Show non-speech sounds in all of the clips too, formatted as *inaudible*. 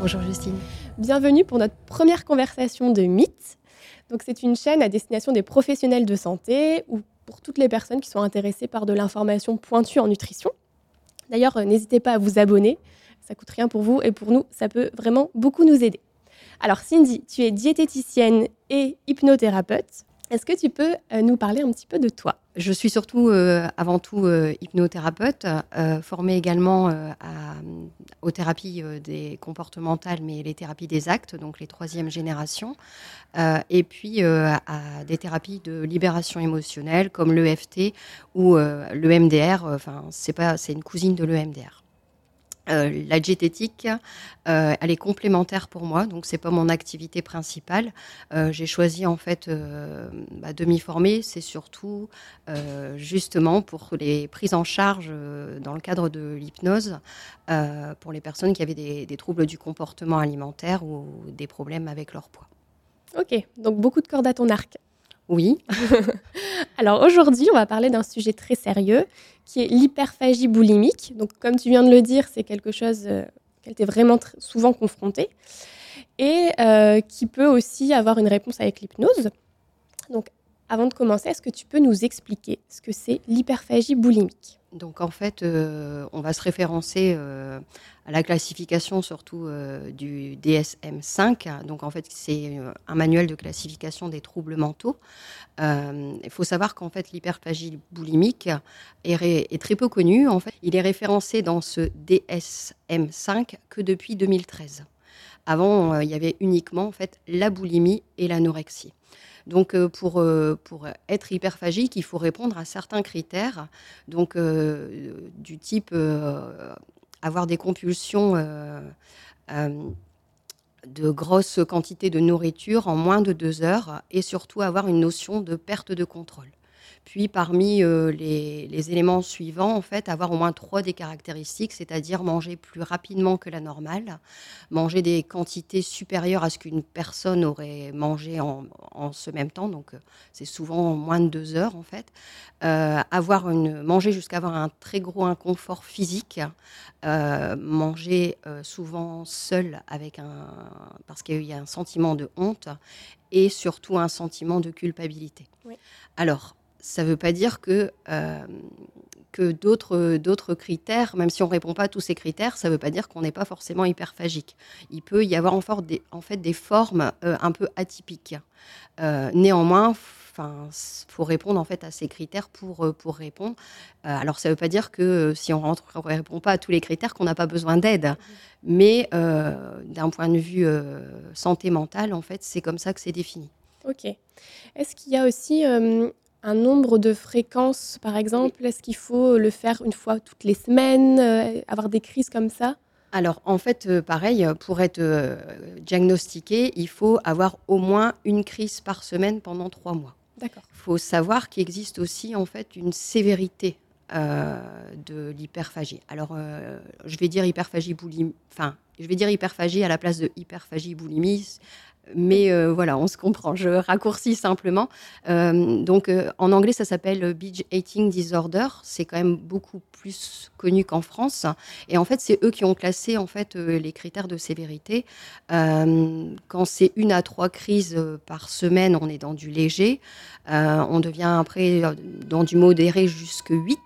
Bonjour Justine. Bienvenue pour notre première conversation de Mythe. Donc c'est une chaîne à destination des professionnels de santé ou pour toutes les personnes qui sont intéressées par de l'information pointue en nutrition. D'ailleurs, euh, n'hésitez pas à vous abonner, ça coûte rien pour vous et pour nous, ça peut vraiment beaucoup nous aider. Alors Cindy, tu es diététicienne et hypnothérapeute. Est-ce que tu peux euh, nous parler un petit peu de toi? Je suis surtout, euh, avant tout, euh, hypnothérapeute, formée également aux thérapies des comportementales, mais les thérapies des actes, donc les troisième générations, et puis à des thérapies de libération émotionnelle comme l'EFT ou le MDR. Enfin, c'est une cousine de l'EMDR. Euh, la diététique, euh, elle est complémentaire pour moi, donc c'est pas mon activité principale. Euh, j'ai choisi en fait bah, de m'y former, c'est surtout justement pour les prises en charge dans le cadre de l'hypnose pour les personnes qui avaient des, des, troubles du comportement alimentaire ou des problèmes avec leur poids. Ok, donc beaucoup de cordes à ton arc. Oui. *laughs* Alors aujourd'hui, on va parler d'un sujet très sérieux qui est l'hyperphagie boulimique. Donc comme tu viens de le dire, c'est quelque chose euh, qu'elle était vraiment souvent confrontée et euh, qui peut aussi avoir une réponse avec l'hypnose. Donc avant de commencer, est-ce que tu peux nous expliquer ce que c'est l'hyperphagie boulimique? Donc en fait, euh, on va se référencer euh, à la classification surtout euh, du DSM-5. Donc en fait, c'est un manuel de classification des troubles mentaux. Il faut savoir qu'en fait, l'hyperphagie boulimique est, très peu connu. En fait, il est référencé dans ce DSM-5 que depuis 2013. Avant, il y avait uniquement en fait la boulimie et l'anorexie. Donc, euh, pour, euh, pour être hyperphagique, il faut répondre à certains critères, donc euh, du type avoir des compulsions de grosses quantités de nourriture en moins de deux heures et surtout avoir une notion de perte de contrôle. Puis parmi euh, les, éléments suivants, en fait, avoir au moins trois des caractéristiques, c'est-à-dire manger plus rapidement que la normale, manger des quantités supérieures à ce qu'une personne aurait mangé en, ce même temps, donc euh, c'est souvent moins de deux heures en fait, euh, avoir une, manger jusqu'à avoir un très gros inconfort physique, manger souvent seul avec un, parce qu'il y a un sentiment de honte et surtout un sentiment de culpabilité. Alors, ça ne veut pas dire que, euh, que d'autres, critères, même si on ne répond pas à tous ces critères, ça ne veut pas dire qu'on n'est pas forcément hyperphagique. Il peut y avoir en, des, fait des formes euh, un peu atypiques. Euh, néanmoins, il faut répondre en fait à ces critères pour, pour répondre. alors, ça ne veut pas dire que si on ne répond pas à tous les critères, qu'on n'a pas besoin d'aide. Mais d'un point de vue santé mentale, en fait, c'est comme ça que c'est défini. Ok. Est-ce qu'il y a aussi un nombre de fréquences, par exemple Est-ce qu'il faut le faire une fois toutes les semaines, euh, avoir des crises comme ça? Alors, en fait, euh, pareil, pour être euh, diagnostiqué, il faut avoir au moins une crise par semaine pendant trois mois. D'accord. Il faut savoir qu'il existe aussi, en fait, une sévérité de l'hyperphagie. Alors, je vais dire hyperphagie boulimie, enfin, je vais dire hyperphagie à la place de hyperphagie boulimie mais euh, voilà, on se comprend. Je raccourcis simplement. Euh, donc, euh, en anglais, ça s'appelle Binge Eating Disorder. C'est quand même beaucoup plus connu qu'en France. Et en fait, c'est eux qui ont classé en fait les critères de sévérité. quand c'est une à trois crises par semaine, on est dans du léger. on devient après dans du modéré jusque 8.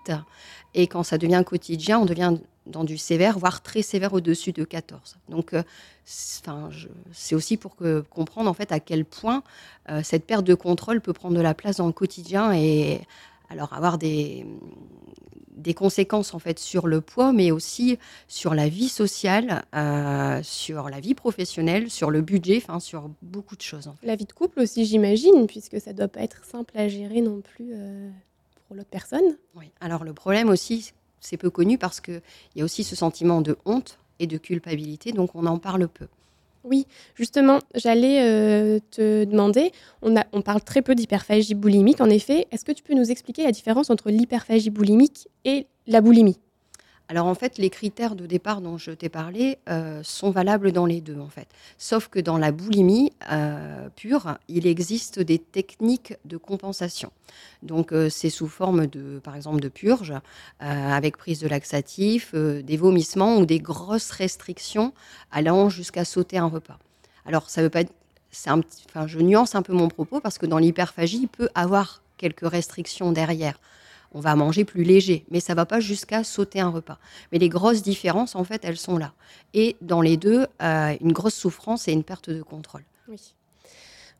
Et quand ça devient quotidien, on devient dans du sévère, voire très sévère au-dessus de 14. Donc, euh, c'est aussi pour que, comprendre en fait à quel point euh, cette perte de contrôle peut prendre de la place dans le quotidien et alors avoir des, des conséquences en fait sur le poids, mais aussi sur la vie sociale, euh, sur la vie professionnelle, sur le budget, enfin sur beaucoup de choses. La vie de couple aussi, j'imagine, puisque ça doit pas être simple à gérer non plus pour l'autre personne. Oui. Alors le problème aussi, c'est peu connu parce qu'il y a aussi ce sentiment de honte et de culpabilité, donc on en parle peu. Oui, justement, j'allais euh, te demander, on, on parle très peu d'hyperphagie boulimique, en effet. Est-ce que tu peux nous expliquer la différence entre l'hyperphagie boulimique et la boulimie? Alors en fait, les critères de départ dont je t'ai parlé euh, sont valables dans les deux en fait. Sauf que dans la boulimie euh, pure, il existe des techniques de compensation. Donc euh, c'est sous forme de, par exemple, de purge, avec prise de laxatif, des vomissements ou des grosses restrictions allant jusqu'à sauter un repas. Alors ça veut pas, c'est un enfin je nuance un peu mon propos parce que dans l'hyperphagie, il peut avoir quelques restrictions derrière on va manger plus léger, mais ça va pas jusqu'à sauter un repas. Mais les grosses différences, en fait, elles sont là. Et dans les deux, euh, une grosse souffrance et une perte de contrôle. Oui.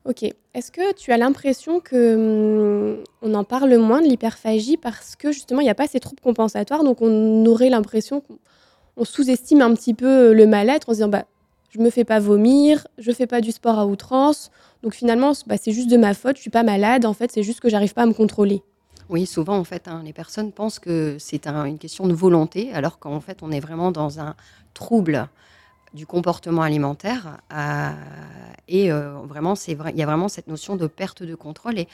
Ok. Est-ce que tu as l'impression que hum, on en parle moins de l'hyperphagie parce que justement il n'y a pas ces troubles compensatoires, donc on aurait l'impression qu'on sous-estime un petit peu le mal-être en se disant bah je me fais pas vomir, je fais pas du sport à outrance, donc finalement bah, c'est juste de ma faute, je suis pas malade, en fait c'est juste que j'arrive pas à me contrôler. Oui, souvent, en fait, hein, les personnes pensent que c'est une question de volonté, alors qu'en fait, on est vraiment dans un trouble du comportement alimentaire. Euh, et euh, vraiment, vrai, il y a vraiment cette notion de perte de contrôle. Et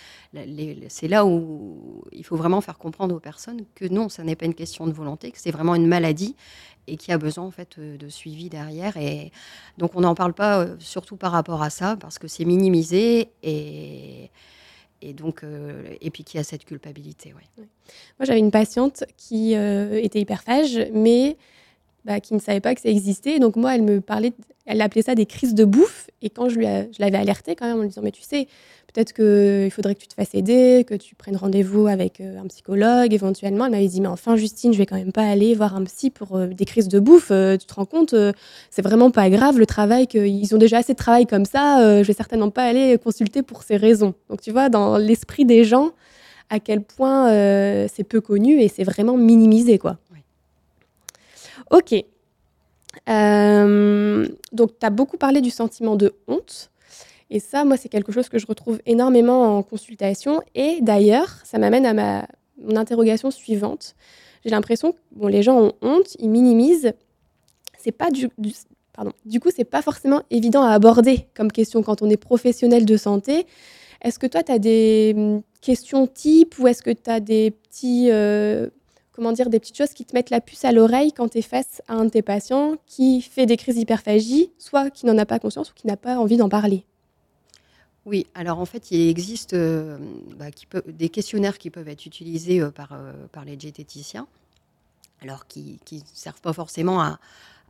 c'est là où il faut vraiment faire comprendre aux personnes que non, ça n'est pas une question de volonté, que c'est vraiment une maladie et qui a besoin en fait de suivi derrière. Et donc, on n'en parle pas euh, surtout par rapport à ça, parce que c'est minimisé et et donc euh, et puis qui a cette culpabilité. Ouais. Moi, j'avais une patiente qui euh, était hyperphage, mais bah, qui ne savait pas que ça existait. Donc moi, elle me parlait, elle appelait ça des crises de bouffe. Et quand je, lui je l'avais alertée quand même en lui disant, mais tu sais, peut-être qu'il faudrait que tu te fasses aider, que tu prennes rendez-vous avec euh, un psychologue éventuellement. Elle m'avait dit, mais enfin Justine, je vais quand même pas aller voir un psy pour euh, des crises de bouffe. Euh, tu te rends compte, c'est vraiment pas grave le travail, qu'ils ont déjà assez de travail comme ça. je vais certainement pas aller consulter pour ces raisons. Donc tu vois, dans l'esprit des gens, à quel point c'est peu connu et c'est vraiment minimisé, quoi. Ok. donc, tu as beaucoup parlé du sentiment de honte. Et ça, moi, c'est quelque chose que je retrouve énormément en consultation. Et d'ailleurs, ça m'amène à mon interrogation suivante. J'ai l'impression que bon, les gens ont honte, ils minimisent. C'est pas du, pardon. Du coup, c'est pas forcément évident à aborder comme question quand on est professionnel de santé. Est-ce que toi, tu as des hum, questions types ou est-ce que tu as des petits, euh, comment dire, des petites choses qui te mettent la puce à l'oreille quand tu es face à un de tes patients qui fait des crises d'hyperphagie, soit qui n'en a pas conscience ou qui n'a pas envie d'en parler? Oui, alors en fait, il existe euh, bah, des questionnaires qui peuvent être utilisés euh, par, euh, par les diététiciens, alors qui ne servent pas forcément à,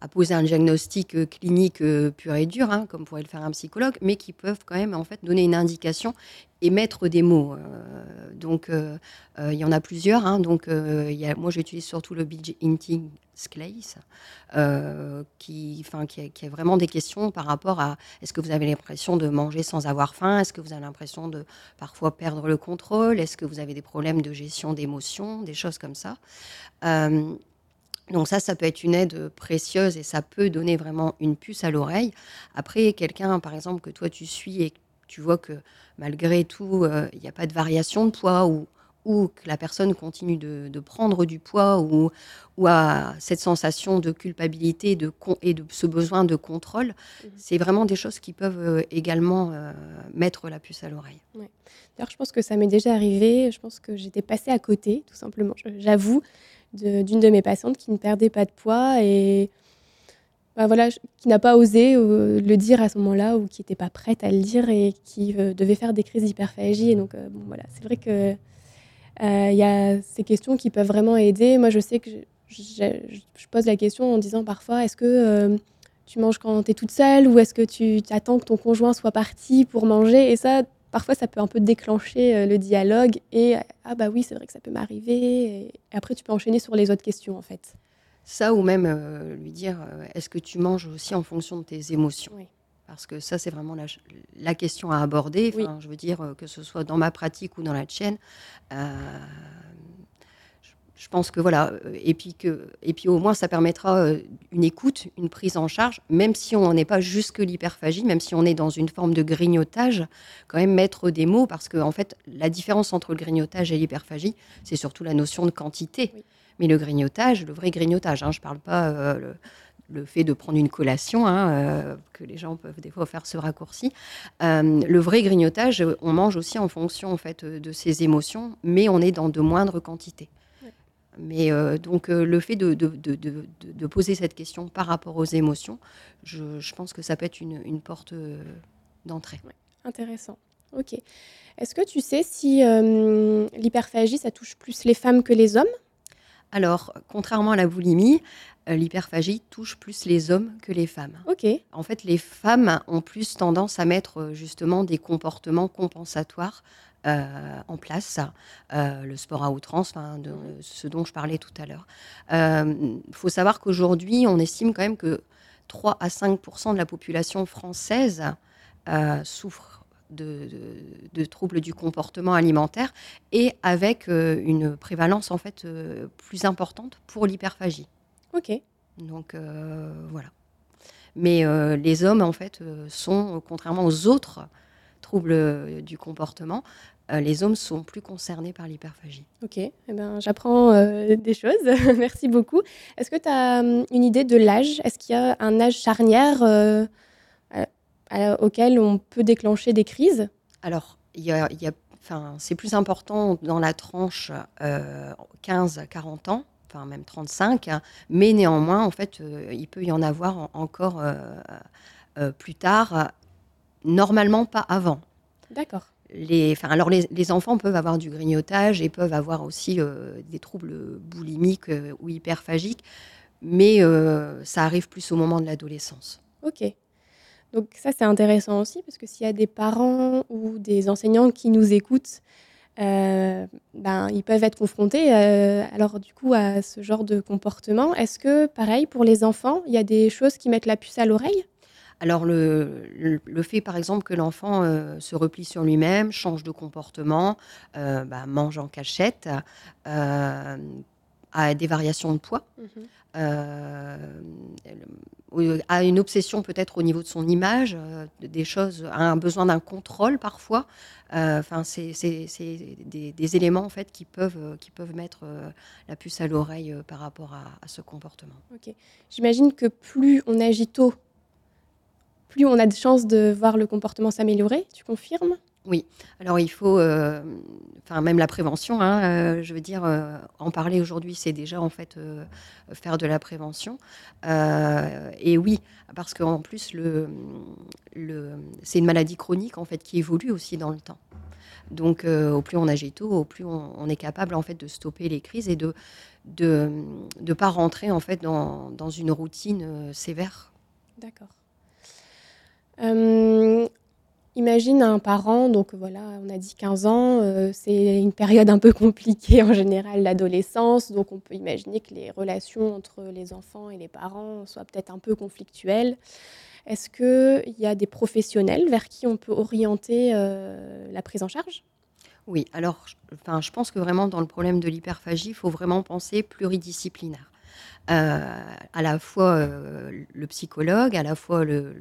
à poser un diagnostic euh, clinique euh, pur et dur, hein, comme pourrait le faire un psychologue, mais qui peuvent quand même en fait donner une indication et mettre des mots. Euh, donc, il y en a plusieurs. Hein, donc, moi, j'utilise surtout le Big Inting Sclace, qui, qui, qui, a vraiment des questions par rapport à est-ce que vous avez l'impression de manger sans avoir faim? Est-ce que vous avez l'impression de parfois perdre le contrôle? Est-ce que vous avez des problèmes de gestion d'émotions? Des choses comme ça. Donc ça, ça peut être une aide précieuse et ça peut donner vraiment une puce à l'oreille. Après, quelqu'un, par exemple, que toi tu suis et que tu vois que malgré tout, euh, il n'y a pas de variation de poids ou, ou que la personne continue de, prendre du poids ou, ou a cette sensation de culpabilité de et de ce besoin de contrôle, mmh. c'est vraiment des choses qui peuvent euh, également euh, mettre la puce à l'oreille. D'ailleurs, je pense que ça m'est déjà arrivé. Je pense que j'étais passée à côté, tout simplement. J'avoue, d'une de, mes patientes qui ne perdait pas de poids et bah voilà, qui n'a pas osé euh, le dire à ce moment-là ou qui n'était pas prête à le dire et qui euh, devait faire des crises d'hyperphagie. Et donc, euh, voilà, c'est vrai que il y a ces questions qui peuvent vraiment aider. Moi, je sais que je, je pose la question en disant parfois est-ce que tu manges quand tu es toute seule ou est-ce que tu attends que ton conjoint soit parti pour manger? Et ça, parfois ça peut un peu déclencher euh, le dialogue et ah bah oui c'est vrai que ça peut m'arriver et après tu peux enchaîner sur les autres questions en fait. Ça ou même euh, lui dire euh, est-ce que tu manges aussi en fonction de tes émotions? Parce que ça c'est vraiment la, question à aborder. Je veux dire que ce soit dans ma pratique ou dans la tienne je pense que voilà, euh, et puis, que, et puis au moins ça permettra euh, une écoute, une prise en charge, même si on n'est pas jusque l'hyperphagie, même si on est dans une forme de grignotage, quand même mettre des mots, parce que en fait, la différence entre le grignotage et l'hyperphagie, c'est surtout la notion de quantité. Mais le grignotage, le vrai grignotage, hein, je ne parle pas euh, le, fait de prendre une collation, hein, que les gens peuvent des fois faire ce raccourci. le vrai grignotage, on mange aussi en fonction en fait de ses émotions, mais on est dans de moindres quantités. Mais donc le fait de, de, poser cette question par rapport aux émotions, je, pense que ça peut être une, porte d'entrée. intéressant. Ok. Est-ce que tu sais si l'hyperphagie, ça touche plus les femmes que les hommes? Alors, contrairement à la boulimie, euh, l'hyperphagie touche plus les hommes que les femmes. Ok. En fait, les femmes ont plus tendance à mettre euh, justement des comportements compensatoires euh, en place, le sport à outrance, de, ce dont je parlais tout à l'heure. Il faut savoir qu'aujourd'hui, on estime quand même que 3 à 5% de la population française souffre de, troubles du comportement alimentaire et avec euh, une prévalence en fait euh, plus importante pour l'hyperphagie. Ok. Donc euh, voilà. Mais les hommes en fait sont, contrairement aux autres troubles du comportement, les hommes sont plus concernés par l'hyperphagie. Ok, eh ben, j'apprends des choses. *laughs* Merci beaucoup. Est-ce que tu as hum, une idée de l'âge? Est-ce qu'il y a un âge charnière auquel on peut déclencher des crises? Alors, il y a, c'est plus important dans la tranche 15-40 euh, ans, enfin même 35, mais néanmoins, en fait, euh, il peut y en avoir encore euh, plus tard, normalement pas avant. D'accord. Les, alors les, enfants peuvent avoir du grignotage et peuvent avoir aussi des troubles boulimiques ou hyperphagiques, mais ça arrive plus au moment de l'adolescence. Ok. Donc ça, c'est intéressant aussi, parce que s'il y a des parents ou des enseignants qui nous écoutent, euh, ben, ils peuvent être confrontés euh, alors du coup à ce genre de comportement. Est-ce que, pareil, pour les enfants, il y a des choses qui mettent la puce à l'oreille? Alors le, le, fait par exemple que l'enfant euh, se replie sur lui-même, change de comportement, bah, mange en cachette, a des variations de poids, mhm a une obsession peut-être au niveau de son image, euh, des choses, a un besoin d'un contrôle parfois. Euh, enfin, c'est des, éléments en fait qui peuvent, qui peuvent mettre euh, la puce à l'oreille par rapport à, ce comportement. Ok. J'imagine que plus on agit tôt, plus on a de chances de voir le comportement s'améliorer. Tu confirmes? Oui, alors il faut, euh, enfin même la prévention, hein, euh, je veux dire, euh, en parler aujourd'hui, c'est déjà en fait faire de la prévention. et oui, parce qu'en plus, le, le, c'est une maladie chronique en fait qui évolue aussi dans le temps. Donc, au plus on agit tôt, au plus on, est capable en fait de stopper les crises et de de ne pas rentrer en fait dans, dans une routine sévère. D'accord. Imagine un parent, donc voilà, on a dit 15 ans, euh, c'est une période un peu compliquée en général, l'adolescence, donc on peut imaginer que les relations entre les enfants et les parents soient peut-être un peu conflictuelles. Est-ce qu'il y a des professionnels vers qui on peut orienter euh, la prise en charge? Oui, alors enfin, je pense que vraiment dans le problème de l'hyperphagie, il faut vraiment penser pluridisciplinaire. Euh, à la fois euh, le psychologue, à la fois le,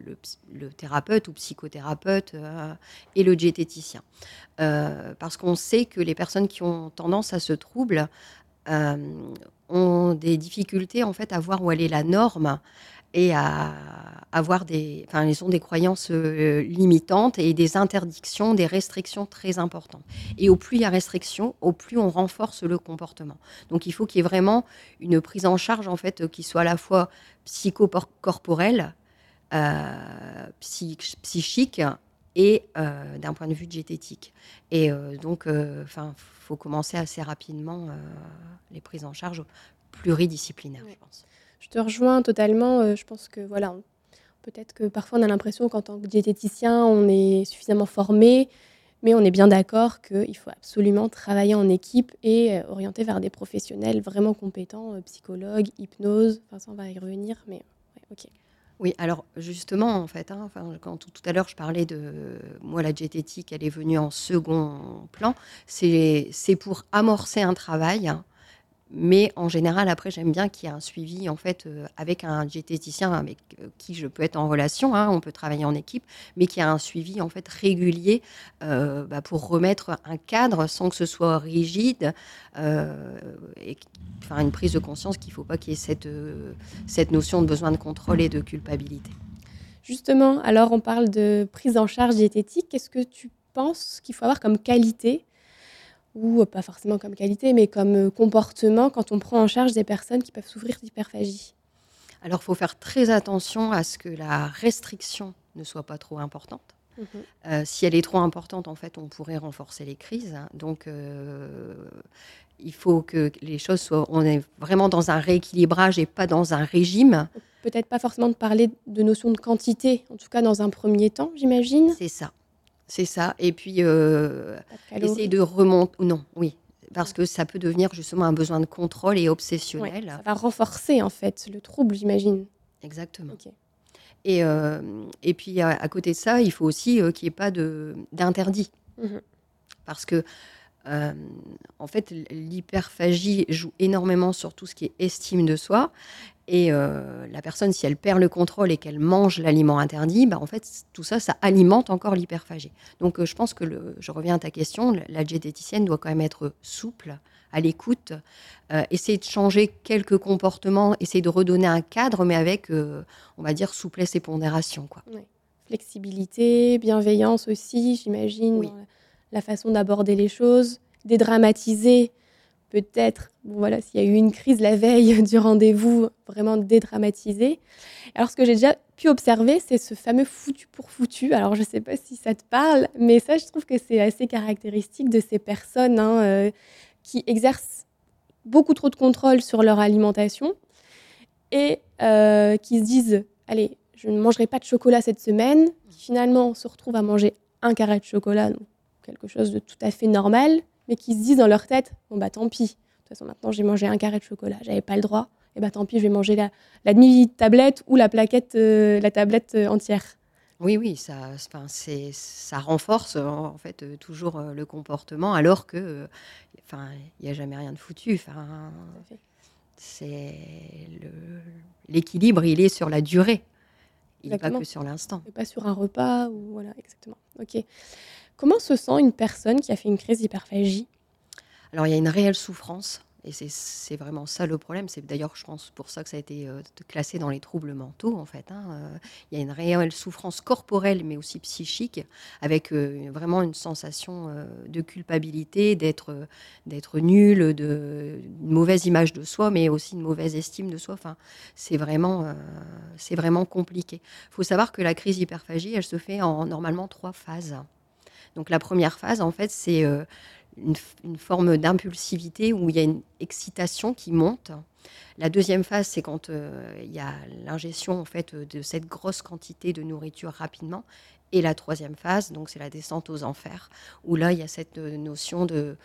thérapeute ou psychothérapeute euh, et le diététicien. parce qu'on sait que les personnes qui ont tendance à ce trouble ont des difficultés en fait à voir où est la norme et à avoir des, enfin, ils ont des croyances euh, limitantes et des interdictions, des restrictions très importantes. Et au plus il y a restrictions, au plus on renforce le comportement. Donc il faut qu'il y ait vraiment une prise en charge en fait qui soit à la fois psychocorporelle, euh, psychique et euh, d'un point de vue diététique. Et donc, enfin, faut commencer assez rapidement les prises en charge pluridisciplinaires, je pense. Je te rejoins totalement. Euh, je pense que voilà, peut-être que parfois on a l'impression qu'en tant que diététicien, on est suffisamment formé, mais on est bien d'accord qu'il faut absolument travailler en équipe et euh, orienter vers des professionnels vraiment compétents, euh, psychologues, hypnose. Enfin, ça, on va y revenir, mais ok. Oui, alors justement, en fait, hein, quand tout, à l'heure je parlais de moi, la diététique, elle est venue en second plan. C'est pour amorcer un travail hein, mais en général, après, j'aime bien qu'il y ait un suivi en fait euh, avec un diététicien avec euh, qui je peux être en relation. Hein, on peut travailler en équipe, mais qu'il y a un suivi en fait régulier euh, bah, pour remettre un cadre sans que ce soit rigide et faire une prise de conscience qu'il ne faut pas qu'il y ait cette, cette notion de besoin de contrôle et de culpabilité. Justement, alors on parle de prise en charge diététique. Qu'est-ce que tu penses qu'il faut avoir comme qualité ou pas forcément comme qualité, mais comme comportement quand on prend en charge des personnes qui peuvent souffrir d'hyperphagie Alors, il faut faire très attention à ce que la restriction ne soit pas trop importante. Mhm. Euh, si elle est trop importante, en fait, on pourrait renforcer les crises. Donc, euh, il faut que les choses soient. On est vraiment dans un rééquilibrage et pas dans un régime. Peut-être pas forcément de parler de notion de quantité, en tout cas dans un premier temps, j'imagine. C'est ça. C'est ça. Et puis, euh, essayer de remonter. Non, oui. Parce que ça peut devenir justement un besoin de contrôle et obsessionnel. ça va renforcer, en fait, le trouble, j'imagine. Exactement. Et, euh, et puis, à, côté de ça, il faut aussi euh, qu'il n'y ait pas d'interdit. Mhm. Parce que, euh, en fait, l'hyperphagie joue énormément sur tout ce qui est estime de soi. Et la personne, si elle perd le contrôle et qu'elle mange l'aliment interdit, bah, en fait, tout ça, ça alimente encore l'hyperphagie. Donc, je pense que, le, je reviens à ta question, la diététicienne doit quand même être souple à l'écoute, euh, essayer de changer quelques comportements, essayer de redonner un cadre, mais avec, euh, on va dire, souplesse et pondération. Quoi. Flexibilité, bienveillance aussi, j'imagine, la façon d'aborder les choses, dédramatiser peut-être, voilà, s'il y a eu une crise la veille *laughs* du rendez-vous, vraiment dédramatiser. Alors, ce que j'ai déjà pu observer, c'est ce fameux foutu pour foutu. Alors, je ne sais pas si ça te parle, mais ça, je trouve que c'est assez caractéristique de ces personnes hein, euh, qui exercent beaucoup trop de contrôle sur leur alimentation et euh, qui se disent allez, je ne mangerai pas de chocolat cette semaine, qui finalement se retrouvent à manger un carré de chocolat, donc quelque chose de tout à fait normal, mais qui se disent dans leur tête bon bah tant pis, de toute façon maintenant j'ai mangé un carré de chocolat, j'avais pas le droit, et bah tant pis, je vais manger la, la demi-tablette ou la plaquette, euh, la tablette euh, entière. Oui, oui, ça, c'est, ça renforce en fait toujours le comportement, alors que, enfin, il n'y a jamais rien de foutu. Enfin, c'est l'équilibre, il est sur la durée. Il n'est pas que sur l'instant. Pas sur un repas ou voilà, exactement. Ok. Comment se sent une personne qui a fait une crise d'hyperphagie? Alors, il y a une réelle souffrance et c'est vraiment ça le problème. C'est d'ailleurs, je pense, pour ça que ça a été euh, classé dans les troubles mentaux, en fait. Hein. Euh, il y a une réelle souffrance corporelle, mais aussi psychique, avec euh, vraiment une sensation de culpabilité, d'être nul, de, mauvaise image de soi, mais aussi une mauvaise estime de soi. Enfin, c'est vraiment, c'est vraiment compliqué. Il faut savoir que la crise hyperphagie, elle se fait en normalement trois phases. Donc la première phase, en fait, c'est une, forme d'impulsivité où il y a une excitation qui monte. La deuxième phase, c'est quand euh, il y a l'ingestion en fait de cette grosse quantité de nourriture rapidement. Et la troisième phase, donc c'est la descente aux enfers, où là il y a cette euh, notion de,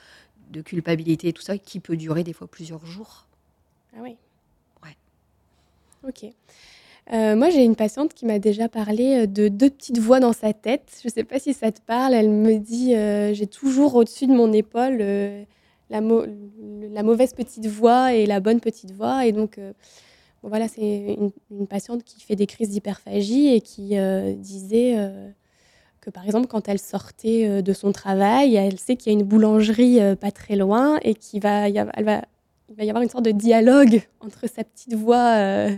de culpabilité et tout ça qui peut durer des fois plusieurs jours. Ah oui. Ouais. Ok. Euh, moi, j'ai une patiente qui m'a déjà parlé euh, de deux petites voix dans sa tête. Je ne sais pas si ça te parle. Elle me dit euh, J'ai toujours au-dessus de mon épaule la, la, mauvaise petite voix et la bonne petite voix. Et donc, voilà, c'est une, patiente qui fait des crises d'hyperphagie et qui disait que, par exemple, quand elle sortait de son travail, elle sait qu'il y a une boulangerie pas très loin et qu'il va y avoir une sorte de dialogue entre sa petite voix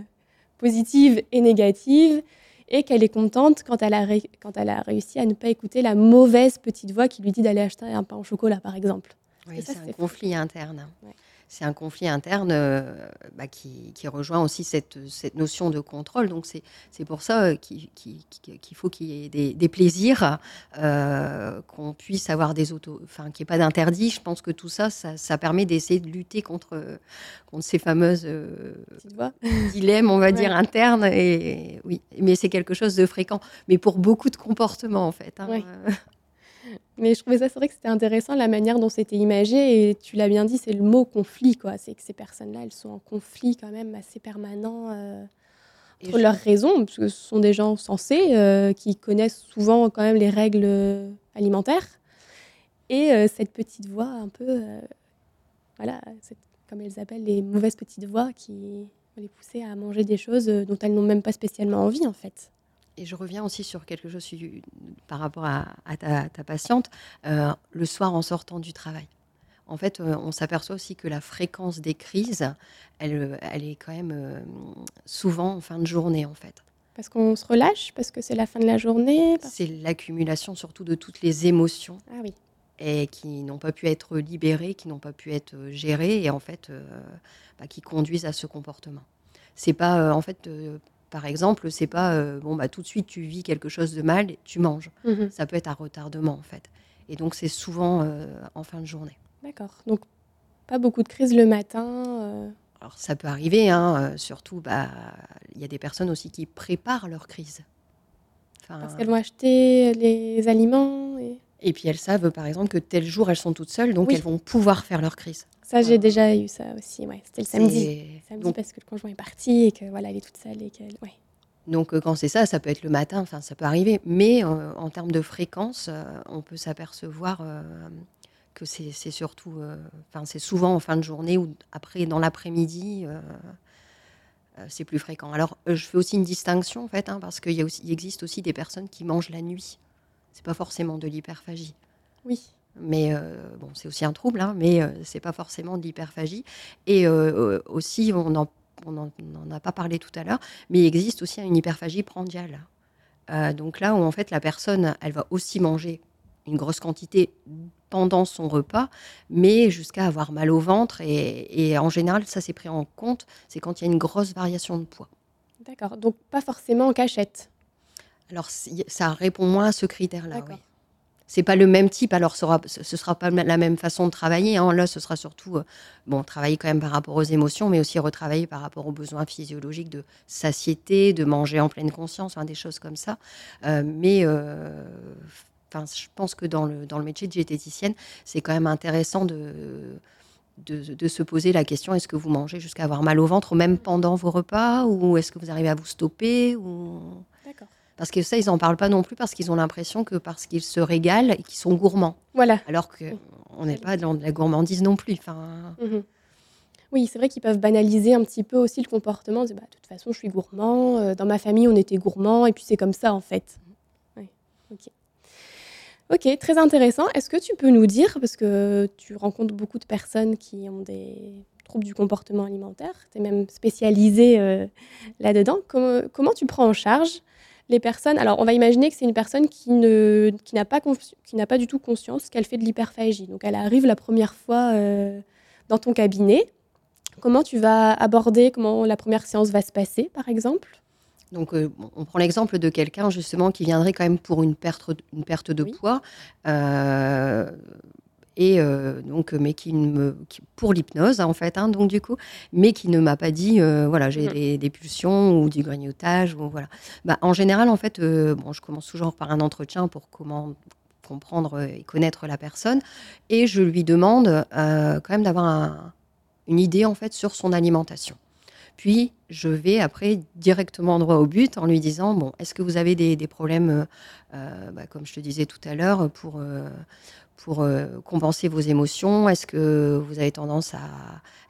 positive et négative, et qu'elle est contente quand elle, a quand elle a réussi à ne pas écouter la mauvaise petite voix qui lui dit d'aller acheter un pain au chocolat, par exemple. Oui, c'est un conflit interne c'est un conflit interne euh, bah, qui, rejoint aussi cette, cette, notion de contrôle. Donc c'est pour ça euh, qu'il faut qu'il y ait des, plaisirs, euh, qu'on puisse avoir des autos, enfin qu'il n'y ait pas d'interdit. Je pense que tout ça, ça, permet d'essayer de lutter contre, contre ces fameuses dilemmes, on va *laughs* dire, internes. Et, oui, mais c'est quelque chose de fréquent. Mais pour beaucoup de comportements, en fait. Hein. Mais je trouvais ça, c'est vrai que c'était intéressant la manière dont c'était imagé. Et tu l'as bien dit, c'est le mot conflit, quoi. C'est que ces personnes-là, elles sont en conflit quand même assez permanent euh, entre leurs raisons, parce que ce sont des gens sensés euh, qui connaissent souvent quand même les règles alimentaires. Et euh, cette petite voix un peu, voilà, comme elles appellent les mauvaises petites voix qui vont les pousser à manger des choses dont elles n'ont même pas spécialement envie, en fait et je reviens aussi sur quelque chose par rapport à, ta, patiente, euh, le soir en sortant du travail. En fait, euh, on s'aperçoit aussi que la fréquence des crises, elle, elle est quand même euh, souvent en fin de journée, en fait. Parce qu'on se relâche, parce que c'est la fin de la journée C'est l'accumulation surtout de toutes les émotions. Ah oui. et qui n'ont pas pu être libérées, qui n'ont pas pu être gérées et en fait bah, qui conduisent à ce comportement. C'est pas en fait par exemple, c'est pas bon bah tout de suite tu vis quelque chose de mal, et tu manges. Mmh Ça peut être un retardement en fait. Et donc c'est souvent en fin de journée. D'accord. Donc pas beaucoup de crises le matin. Alors ça peut arriver, hein, surtout bah il y a des personnes aussi qui préparent leur crise. Parce qu'elles vont acheter les aliments. Et... puis elles savent, par exemple, que tel jour, elles sont toutes seules, donc elles vont pouvoir faire leur crise. Ça, j'ai déjà eu ça aussi. Ouais. C'était le samedi. Samedi parce que le conjoint est parti et que voilà, elle est toute seule et qu'elle. Ouais. Donc euh, quand c'est ça, ça peut être le matin, enfin ça peut arriver. Mais euh, en termes de fréquence, euh, on peut s'apercevoir que c'est surtout, enfin c'est souvent en fin de journée ou après dans l'après-midi. C'est plus fréquent. Alors, je fais aussi une distinction, en fait, hein, parce qu'il existe aussi des personnes qui mangent la nuit. C'est pas forcément de l'hyperphagie. Oui. Mais euh, bon, c'est aussi un trouble, hein, mais ce c'est pas forcément de l'hyperphagie. Et aussi, on n'en a pas parlé tout à l'heure, mais il existe aussi une hyperphagie prandiale. donc là où en fait la personne, elle va aussi manger une grosse quantité pendant son repas, mais jusqu'à avoir mal au ventre. Et, en général, ça c'est pris en compte, c'est quand il y a une grosse variation de poids. D'accord, donc pas forcément en cachette. Alors ça répond moins à ce critère-là. Oui. C'est pas le même type, alors ce sera, sera pas la même façon de travailler. Hein. Là, ce sera surtout euh, bon travailler quand même par rapport aux émotions, mais aussi retravailler par rapport aux besoins physiologiques de satiété, de manger en pleine conscience, des choses comme ça. Euh, mais euh, Enfin, je pense que dans le, dans le métier de diététicienne, c'est quand même intéressant de, de, se poser la question est-ce que vous mangez jusqu'à avoir mal au ventre, même pendant vos repas, ou est-ce que vous arrivez à vous stopper ou... Parce que ça, ils n'en parlent pas non plus parce qu'ils ont l'impression que parce qu'ils se régalent et qu'ils sont gourmands. Voilà. Alors qu'on n'est pas dans de la gourmandise non plus. Enfin... Mhm. Oui, c'est vrai qu'ils peuvent banaliser un petit peu aussi le comportement. De, bah, de toute façon, je suis gourmand. Euh, dans ma famille, on était gourmand et puis c'est comme ça en fait. Oui. Ok. Ok, très intéressant. Est-ce que tu peux nous dire, parce que tu rencontres beaucoup de personnes qui ont des troubles du comportement alimentaire, tu es même spécialisé euh, là-dedans, comment, tu prends en charge les personnes Alors, on va imaginer que c'est une personne qui, ne, qui n'a pas, pas du tout conscience qu'elle fait de l'hyperphagie. Donc, elle arrive la première fois euh, dans ton cabinet. Comment tu vas aborder, comment la première séance va se passer, par exemple? Donc, euh, on prend l'exemple de quelqu'un justement qui viendrait quand même pour une perte, une perte de poids. Euh, et euh, donc, mais qui me, pour l'hypnose en fait, hein, donc du coup, mais qui ne m'a pas dit, voilà, j'ai mm. des, pulsions ou du grignotage ou voilà. Bah, en général, en fait, bon, je commence toujours par un entretien pour comment comprendre et connaître la personne, et je lui demande quand même d'avoir une idée en fait sur son alimentation. Puis, je vais après directement droit au but en lui disant, bon, est-ce que vous avez des, problèmes, euh, euh, bah, comme je te disais tout à l'heure, pour, euh, pour compenser vos émotions? Est-ce que vous avez tendance à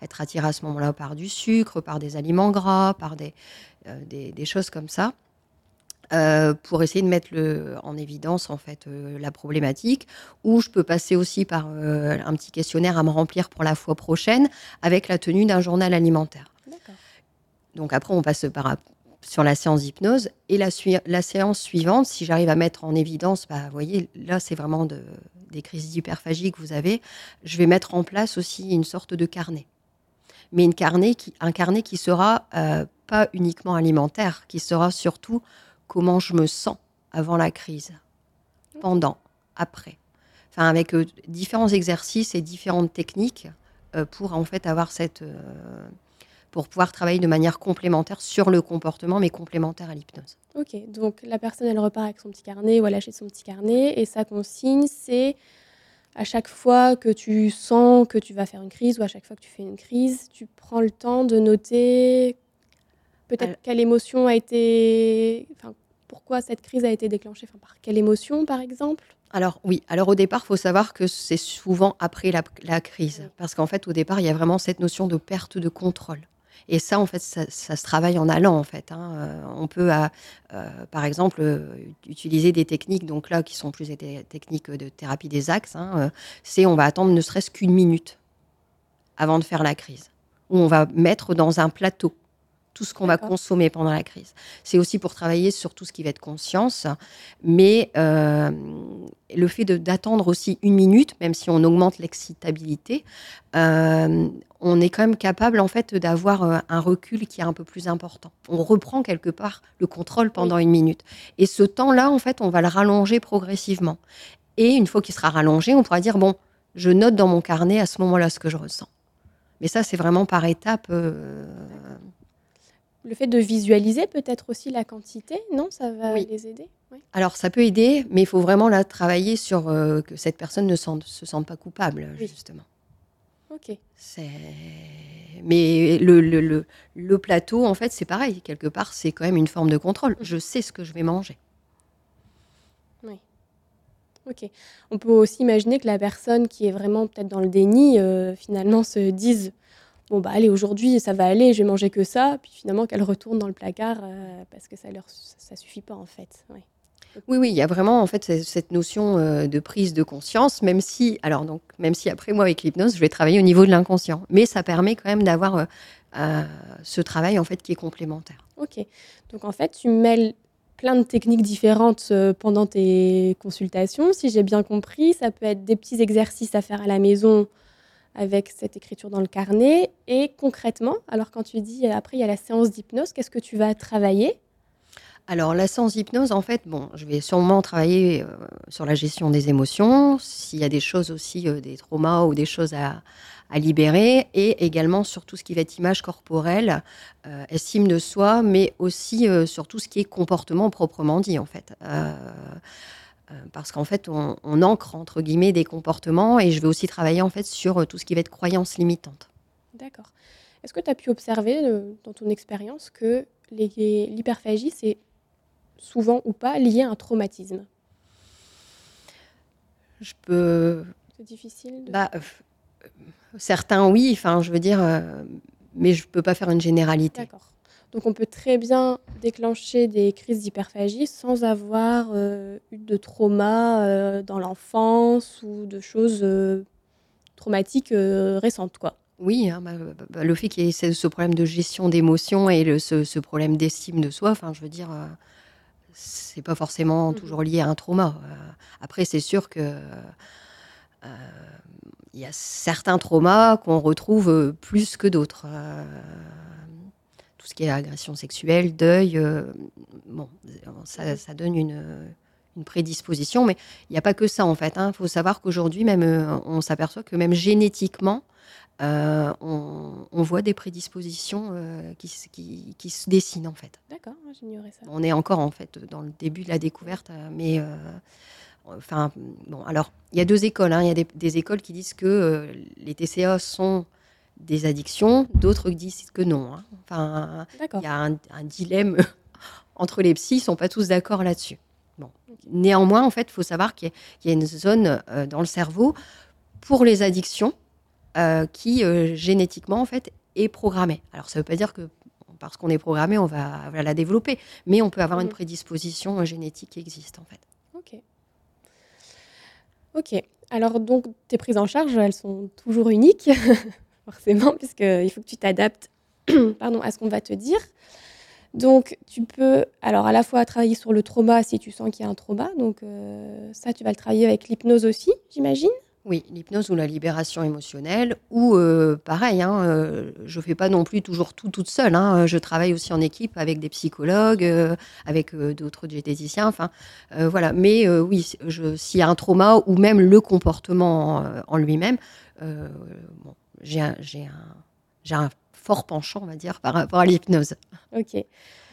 être attiré à ce moment-là par du sucre, par des aliments gras, par des, des, choses comme ça? Pour essayer de mettre le, en évidence en fait la problématique, ou je peux passer aussi par un petit questionnaire à me remplir pour la fois prochaine avec la tenue d'un journal alimentaire. Donc après, on passe sur la séance d'hypnose. Et la, séance suivante, si j'arrive à mettre en évidence, bah, vous voyez, là, c'est vraiment de, des crises d'hyperphagie que vous avez, je vais mettre en place aussi une sorte de carnet. Mais une carnet qui, un carnet qui sera euh, pas uniquement alimentaire, qui sera surtout comment je me sens avant la crise, pendant, après. Enfin, avec euh, différents exercices et différentes techniques euh, pour en fait avoir cette pour pouvoir travailler de manière complémentaire sur le comportement, mais complémentaire à l'hypnose. Ok, donc la personne, elle repart avec son petit carnet ou elle achète son petit carnet et sa consigne, c'est à chaque fois que tu sens que tu vas faire une crise ou à chaque fois que tu fais une crise, tu prends le temps de noter peut-être quelle émotion a été... Enfin, pourquoi cette crise a été déclenchée enfin, Par quelle émotion, par exemple? Alors oui, alors au départ, il faut savoir que c'est souvent après la, la crise, parce qu'en fait, au départ, il y a vraiment cette notion de perte de contrôle. Et ça, en fait, ça, se travaille en allant, en fait. Hein. Euh, on peut, euh, euh, par exemple, utiliser des techniques, donc là, qui sont plus des techniques de thérapie des axes. Hein, c'est on va attendre ne serait-ce qu'une minute avant de faire la crise, ou on va mettre dans un plateau tout ce qu'on va consommer pendant la crise. C'est aussi pour travailler sur tout ce qui va être conscience, mais euh, le fait d'attendre aussi une minute, même si on augmente l'excitabilité, euh, on est quand même capable en fait d'avoir euh, un recul qui est un peu plus important. On reprend quelque part le contrôle pendant une minute. Et ce temps-là, en fait, on va le rallonger progressivement. Et une fois qu'il sera rallongé, on pourra dire bon, je note dans mon carnet à ce moment-là ce que je ressens. Mais ça, c'est vraiment par étapes. Euh, le fait de visualiser peut-être aussi la quantité, non? Ça va les aider? Alors, ça peut aider, mais il faut vraiment là, travailler sur que cette personne ne se sente pas coupable, justement. Ok. Mais le, le, le, plateau, en fait, c'est pareil. Quelque part, c'est quand même une forme de contrôle. Je sais ce que je vais manger. Oui. Ok. On peut aussi imaginer que la personne qui est vraiment peut-être dans le déni, euh, finalement, se dise Bon, bah allez, aujourd'hui, ça va aller, je vais manger que ça. Puis finalement, qu'elle retourne dans le placard euh, parce que ça ne ça, suffit pas, en fait. Oui. Oui, oui, il y a vraiment en fait cette notion euh, de prise de conscience, même si, alors donc, même si après moi avec l'hypnose, je vais travailler au niveau de l'inconscient, mais ça permet quand même d'avoir euh, euh, ce travail en fait qui est complémentaire. Ok, donc en fait, tu mêles plein de techniques différentes pendant tes consultations, si j'ai bien compris. Ça peut être des petits exercices à faire à la maison avec cette écriture dans le carnet. Et concrètement, alors quand tu dis après il y a la séance d'hypnose, qu'est-ce que tu vas travailler? Alors, la séance hypnose, en fait, bon, je vais sûrement travailler euh, sur la gestion des émotions, s'il y a des choses aussi, euh, des traumas ou des choses à, libérer, et également sur tout ce qui va être image corporelle, euh, estime de soi, mais aussi sur tout ce qui est comportement proprement dit, en fait. Parce qu'en fait, on, on, ancre, entre guillemets, des comportements, et je vais aussi travailler, en fait, sur tout ce qui va être croyance limitante. D'accord. Est-ce que tu as pu observer dans ton expérience que l'hyperphagie, c'est souvent ou pas lié à un traumatisme? Je peux. C'est difficile bah, euh, Certains, oui, enfin, je veux dire, euh, mais je ne peux pas faire une généralité. D'accord. Donc on peut très bien déclencher des crises d'hyperphagie sans avoir euh, eu de trauma dans l'enfance ou de choses traumatiques récentes, quoi. Oui, hein, bah, bah, le fait qu'il y ait ce problème de gestion d'émotions et ce, ce, problème d'estime de soi, enfin, je veux dire, c'est pas forcément mmh toujours lié à un trauma. Euh, après, c'est sûr que euh, il y a certains traumas qu'on retrouve euh, plus que d'autres. Tout ce qui est agression sexuelle, deuil, bon, ça, ça donne une, une, prédisposition, mais il n'y a pas que ça en fait. Il hein. faut savoir qu'aujourd'hui, même, on s'aperçoit que même génétiquement, euh, on, voit des prédispositions euh, qui, se dessinent en fait. D'accord, j'ignorais ça. On est encore en fait dans le début de la découverte, euh, mais enfin bon, alors il y a deux écoles. Hein. Il y a des, écoles qui disent que les TCA sont des addictions, d'autres disent que non. Hein. Enfin, il y a un, dilemme *laughs* entre les psys, ils sont pas tous d'accord là-dessus. Bon. Néanmoins, en fait, il faut savoir qu'il y, a une zone dans le cerveau pour les addictions euh, qui euh, génétiquement en fait est programmée. Alors ça ne veut pas dire que parce qu'on est programmé, on va, la développer, mais on peut avoir une mhm. prédisposition euh, génétique qui existe en fait. Ok. Ok. Alors donc tes prises en charge, elles sont toujours uniques, *laughs* forcément, puisqu'il faut que tu t'adaptes *clears throat* à ce qu'on va te dire. Donc, tu peux alors à la fois travailler sur le trauma si tu sens qu'il y a un trauma. Donc, ça, tu vas le travailler avec l'hypnose aussi, j'imagine. Oui, l'hypnose ou la libération émotionnelle, ou euh, pareil, hein, euh, je ne fais pas non plus toujours tout toute seule. Hein, je travaille aussi en équipe avec des psychologues, euh, avec d'autres diététiciens. Enfin, voilà. Mais oui, s'il y a un trauma ou même le comportement en, lui-même, j'ai un, un, fort penchant, on va dire, par rapport à l'hypnose. Ok.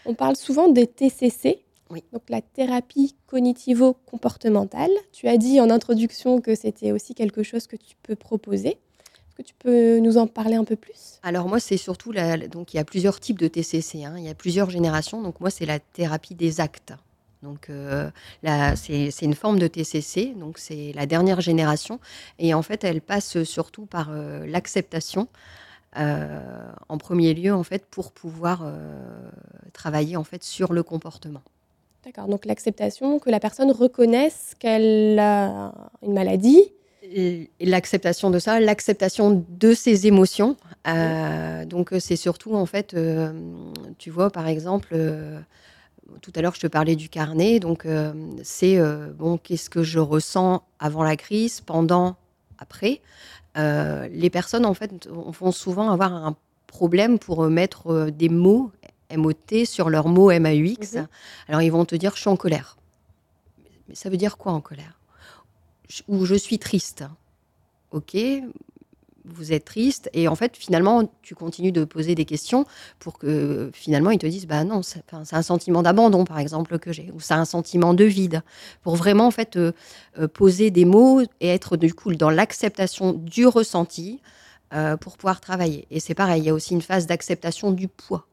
On parle souvent des TCC, donc la thérapie cognitivo-comportementale. Tu as dit en introduction que c'était aussi quelque chose que tu peux proposer. Est-ce que tu peux nous en parler un peu plus? Alors moi, c'est surtout la, donc il y a plusieurs types de TCC. Hein. Il y a plusieurs générations. Donc moi, c'est la thérapie des actes. Donc euh, c'est une forme de TCC, donc c'est la dernière génération, et en fait elle passe surtout par euh, l'acceptation euh, en premier lieu en fait pour pouvoir travailler en fait sur le comportement. D'accord, donc l'acceptation, que la personne reconnaisse qu'elle a une maladie. L'acceptation de ça, l'acceptation de ses émotions, donc c'est surtout en fait, tu vois par exemple, tout à l'heure je te parlais du carnet, donc c'est bon qu'est-ce que je ressens avant la crise, pendant, après. les personnes en fait vont souvent avoir un problème pour mettre des mots MOT sur leurs mots MAUX. Mhm. Alors ils vont te dire je suis en colère. Mais ça veut dire quoi en colère? Ou je suis triste. Ok, vous êtes triste et en fait finalement tu continues de poser des questions pour que finalement ils te disent bah non c'est un sentiment d'abandon par exemple que j'ai ou c'est un sentiment de vide. Pour vraiment en fait euh, euh, poser des mots et être du coup dans l'acceptation du ressenti euh, pour pouvoir travailler. Et c'est pareil il y a aussi une phase d'acceptation du poids.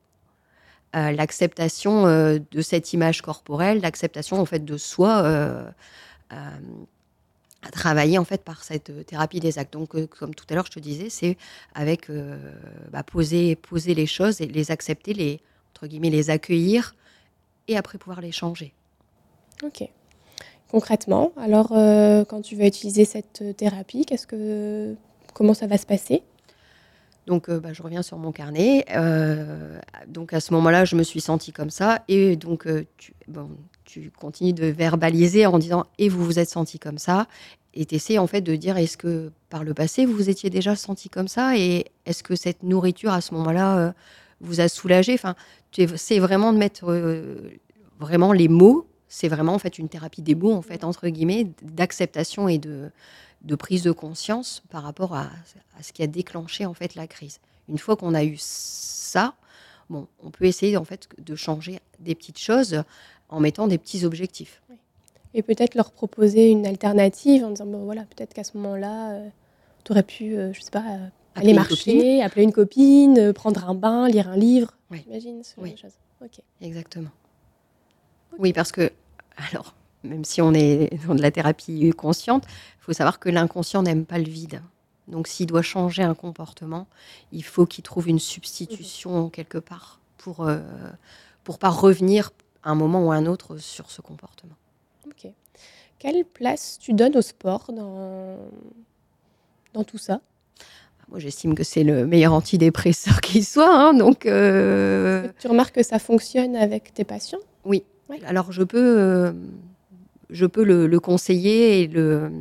L'acceptation de cette image corporelle, l'acceptation en fait de soi à travailler en fait par cette thérapie des actes. Donc, comme tout à l'heure je te disais, c'est avec bah, poser, poser les choses et les accepter, les entre guillemets les accueillir et après pouvoir les changer. Ok. Concrètement, alors quand tu vas utiliser cette thérapie, qu'est-ce que comment ça va se passer? Donc, euh, bah, je reviens sur mon carnet. Euh, donc, à ce moment-là, je me suis sentie comme ça. Et donc, euh, tu, bon, tu continues de verbaliser en disant Et vous vous êtes senti comme ça Et tu en fait de dire Est-ce que par le passé, vous vous étiez déjà senti comme ça Et est-ce que cette nourriture, à ce moment-là, vous a soulagé? Enfin, c'est vraiment de mettre vraiment les mots. C'est vraiment en fait une thérapie des mots, en fait, entre guillemets, d'acceptation et de, de prise de conscience par rapport à, ce qui a déclenché en fait la crise. Une fois qu'on a eu ça, bon, on peut essayer en fait de changer des petites choses en mettant des petits objectifs. Et peut-être leur proposer une alternative en disant bon voilà peut-être qu'à ce moment-là, euh, tu aurais pu, euh, je sais pas, euh, aller marcher, appeler une copine, prendre un bain, lire un livre. J'imagine ce oui. Exactement. Oui, parce que alors même si on est dans de la thérapie consciente, il faut savoir que l'inconscient n'aime pas le vide. Donc s'il doit changer un comportement, il faut qu'il trouve une substitution quelque part pour ne euh, pas revenir à un moment ou à un autre sur ce comportement. Ok. Quelle place tu donnes au sport dans, dans tout ça? Moi, j'estime que c'est le meilleur antidépresseur qui soit. Hein, donc, euh, Tu remarques que ça fonctionne avec tes patients? Oui. Alors, je peux, euh, je peux le, conseiller et le,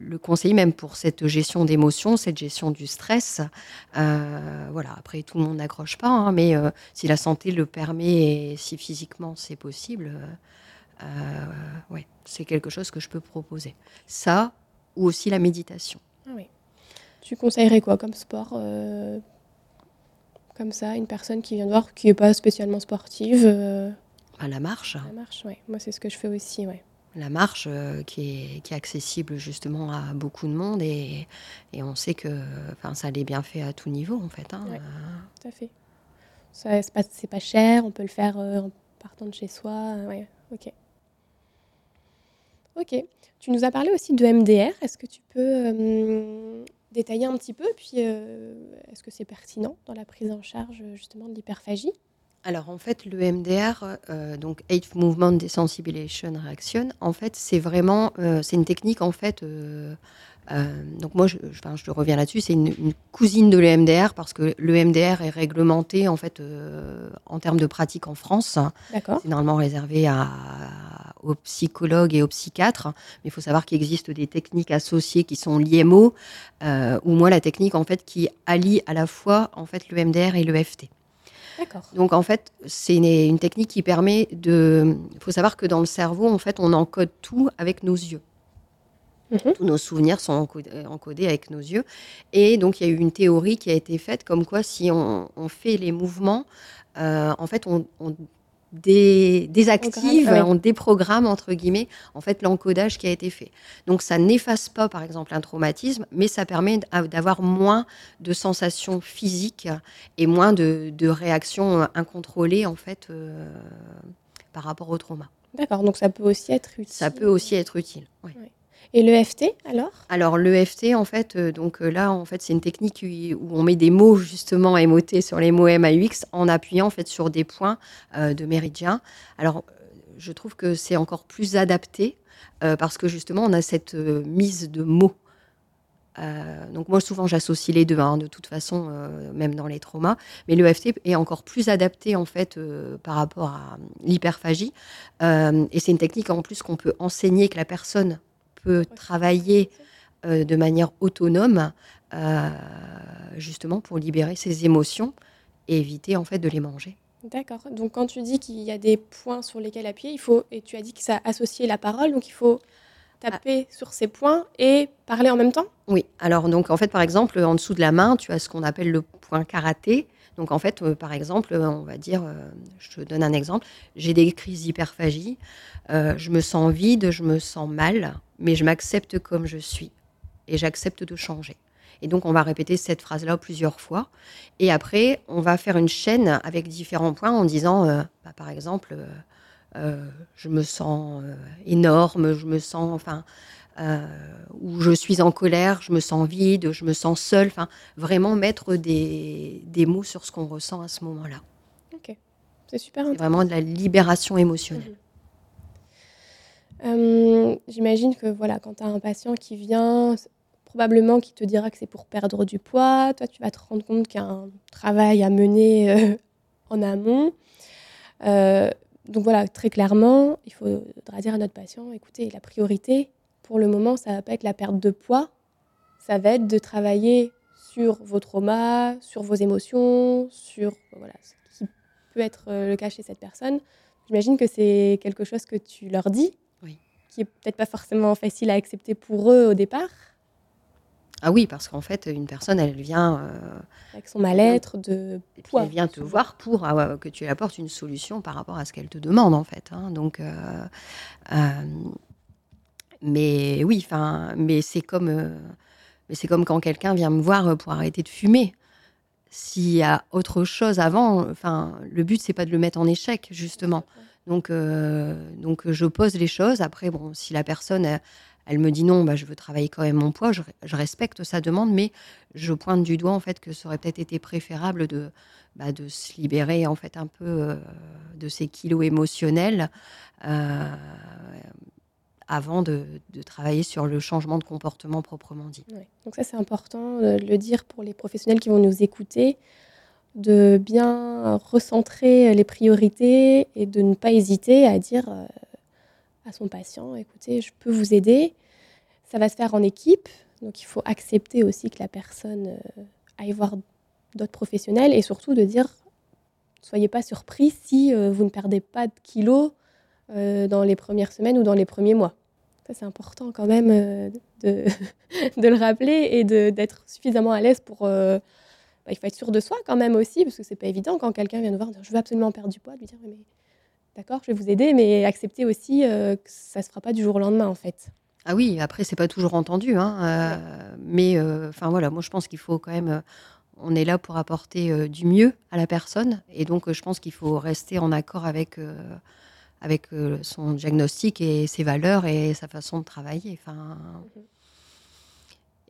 le, conseiller même pour cette gestion d'émotions, cette gestion du stress. Euh, voilà, après tout le monde n'accroche pas, hein, mais euh, si la santé le permet et si physiquement c'est possible, euh, ouais, c'est quelque chose que je peux proposer. Ça ou aussi la méditation. Ah oui. Tu conseillerais quoi comme sport comme ça, une personne qui vient de voir, qui n'est pas spécialement sportive bah, La marche. La marche, oui. Moi, c'est ce que je fais aussi, ouais la marche euh, qui, est, accessible justement à beaucoup de monde et, on sait que ça l'est bien fait à tout niveau en fait. Hein. tout à fait. C'est pas, pas, cher, on peut le faire euh, en partant de chez soi. ouais, ok. Ok. Tu nous as parlé aussi de MDR. Est-ce que tu peux euh, détailler un petit peu? Puis est-ce que c'est pertinent dans la prise en charge justement de l'hyperphagie? Alors en fait, le MDR, euh, donc Eighth Movement Desensibilization Reaction, en fait, c'est vraiment, euh, c'est une technique en fait. Euh, donc moi, je, je, reviens là-dessus, c'est une, cousine de l'EMDR parce que le MDR est réglementé en fait en termes de pratique en France. D'accord. C'est normalement réservé à, aux psychologues et aux psychiatres, mais il faut savoir qu'il existe des techniques associées qui sont l'IMO ou moi la technique en fait qui allie à la fois en fait le MDR et le FT. Donc en fait, c'est une, technique qui permet de. Il faut savoir que dans le cerveau, en fait, on encode tout avec nos yeux. Mhm. Tous nos souvenirs sont encodés, avec nos yeux. Et donc, il y a eu une théorie qui a été faite comme quoi, si on, fait les mouvements, euh, en fait, on, désactive, on déprogramme entre guillemets en fait l'encodage qui a été fait. Donc ça n'efface pas par exemple un traumatisme, mais ça permet d'avoir moins de sensations physiques et moins de, réactions incontrôlées en fait euh, par rapport au trauma. D'accord, donc ça peut aussi être utile. Ça peut aussi être utile. Oui. Et l'EFT alors? Alors l'EFT en fait, euh, donc euh, là en fait c'est une technique où on met des mots justement émotés sur les mots MAUX en appuyant en fait sur des points euh, de méridien. Alors je trouve que c'est encore plus adapté parce que justement on a cette mise de mots donc moi souvent j'associe les deux, hein, de toute façon, même dans les traumas. Mais l'EFT est encore plus adapté en fait par rapport à l'hyperphagie. et c'est une technique en plus qu'on peut enseigner, que la personne peut travailler de manière autonome, justement pour libérer ses émotions et éviter en fait de les manger. D'accord. Donc quand tu dis qu'il y a des points sur lesquels appuyer, il faut et tu as dit que ça associait la parole, donc il faut taper sur ces points et parler en même temps? Oui. Alors, donc, en fait, par exemple, en dessous de la main, tu as ce qu'on appelle le point karaté. Donc, en fait, euh, par exemple, on va dire, euh, je te donne un exemple, j'ai des crises d'hyperphagie, euh, je me sens vide, je me sens mal, mais je m'accepte comme je suis et j'accepte de changer. Et donc, on va répéter cette phrase-là plusieurs fois. Et après, on va faire une chaîne avec différents points en disant, bah, par exemple, euh, je me sens euh, énorme, je me sens, enfin, euh, où je suis en colère, je me sens vide, je me sens seule. Enfin, vraiment mettre des, des mots sur ce qu'on ressent à ce moment-là. Ok, c'est super. C'est vraiment de la libération émotionnelle. Mhm. J'imagine que voilà, quand tu as un patient qui vient, probablement qui te dira que c'est pour perdre du poids, toi tu vas te rendre compte qu'il y a un travail à mener en amont. Euh, donc voilà, très clairement, il faudra dire à notre patient, écoutez, la priorité, pour le moment, ça ne va pas être la perte de poids, ça va être de travailler sur vos traumas, sur vos émotions, sur voilà, ce qui peut être euh, le cas chez cette personne. J'imagine que c'est quelque chose que tu leur dis, qui est peut-être pas forcément facile à accepter pour eux au départ. Ah oui, parce qu'en fait, une personne, elle vient... Euh, Avec son mal-être de. Elle vient te voir pour ah que tu apportes une solution par rapport à ce qu'elle te demande, en fait. Hein. Donc, euh, euh, mais oui, enfin, mais c'est comme, mais c'est comme quand quelqu'un vient me voir pour arrêter de fumer. S'il y a autre chose avant, enfin, le but c'est pas de le mettre en échec justement. Donc, donc je pose les choses. Après, bon, si la personne elle me dit non, bah, je veux travailler quand même mon poids, je, respecte sa demande, mais je pointe du doigt en fait que ça aurait peut-être été préférable de, bah, de se libérer en fait un peu euh, de ces kilos émotionnels euh, avant de, travailler sur le changement de comportement proprement dit. Donc ça c'est important de le dire pour les professionnels qui vont nous écouter, de bien recentrer les priorités et de ne pas hésiter à dire euh, à son patient, écoutez, je peux vous aider. Ça va se faire en équipe, donc il faut accepter aussi que la personne euh, aille voir d'autres professionnels et surtout de dire, soyez pas surpris si euh, vous ne perdez pas de kilos dans les premières semaines ou dans les premiers mois. Ça, c'est important quand même de, *laughs* de, le rappeler et d'être suffisamment à l'aise pour... Bah, il faut être sûr de soi quand même aussi, parce que c'est pas évident quand quelqu'un vient nous voir, je veux absolument perdre du poids, de lui dire, mais D'accord, je vais vous aider, mais acceptez aussi euh, que ça ne se fera pas du jour au lendemain, en fait. Ah oui, après, c'est pas toujours entendu. Hein, euh, mais euh, enfin voilà, moi je pense qu'il faut quand même. on est là pour apporter du mieux à la personne. Et donc, je pense qu'il faut rester en accord avec, avec son diagnostic et ses valeurs et sa façon de travailler. Enfin. Mhm.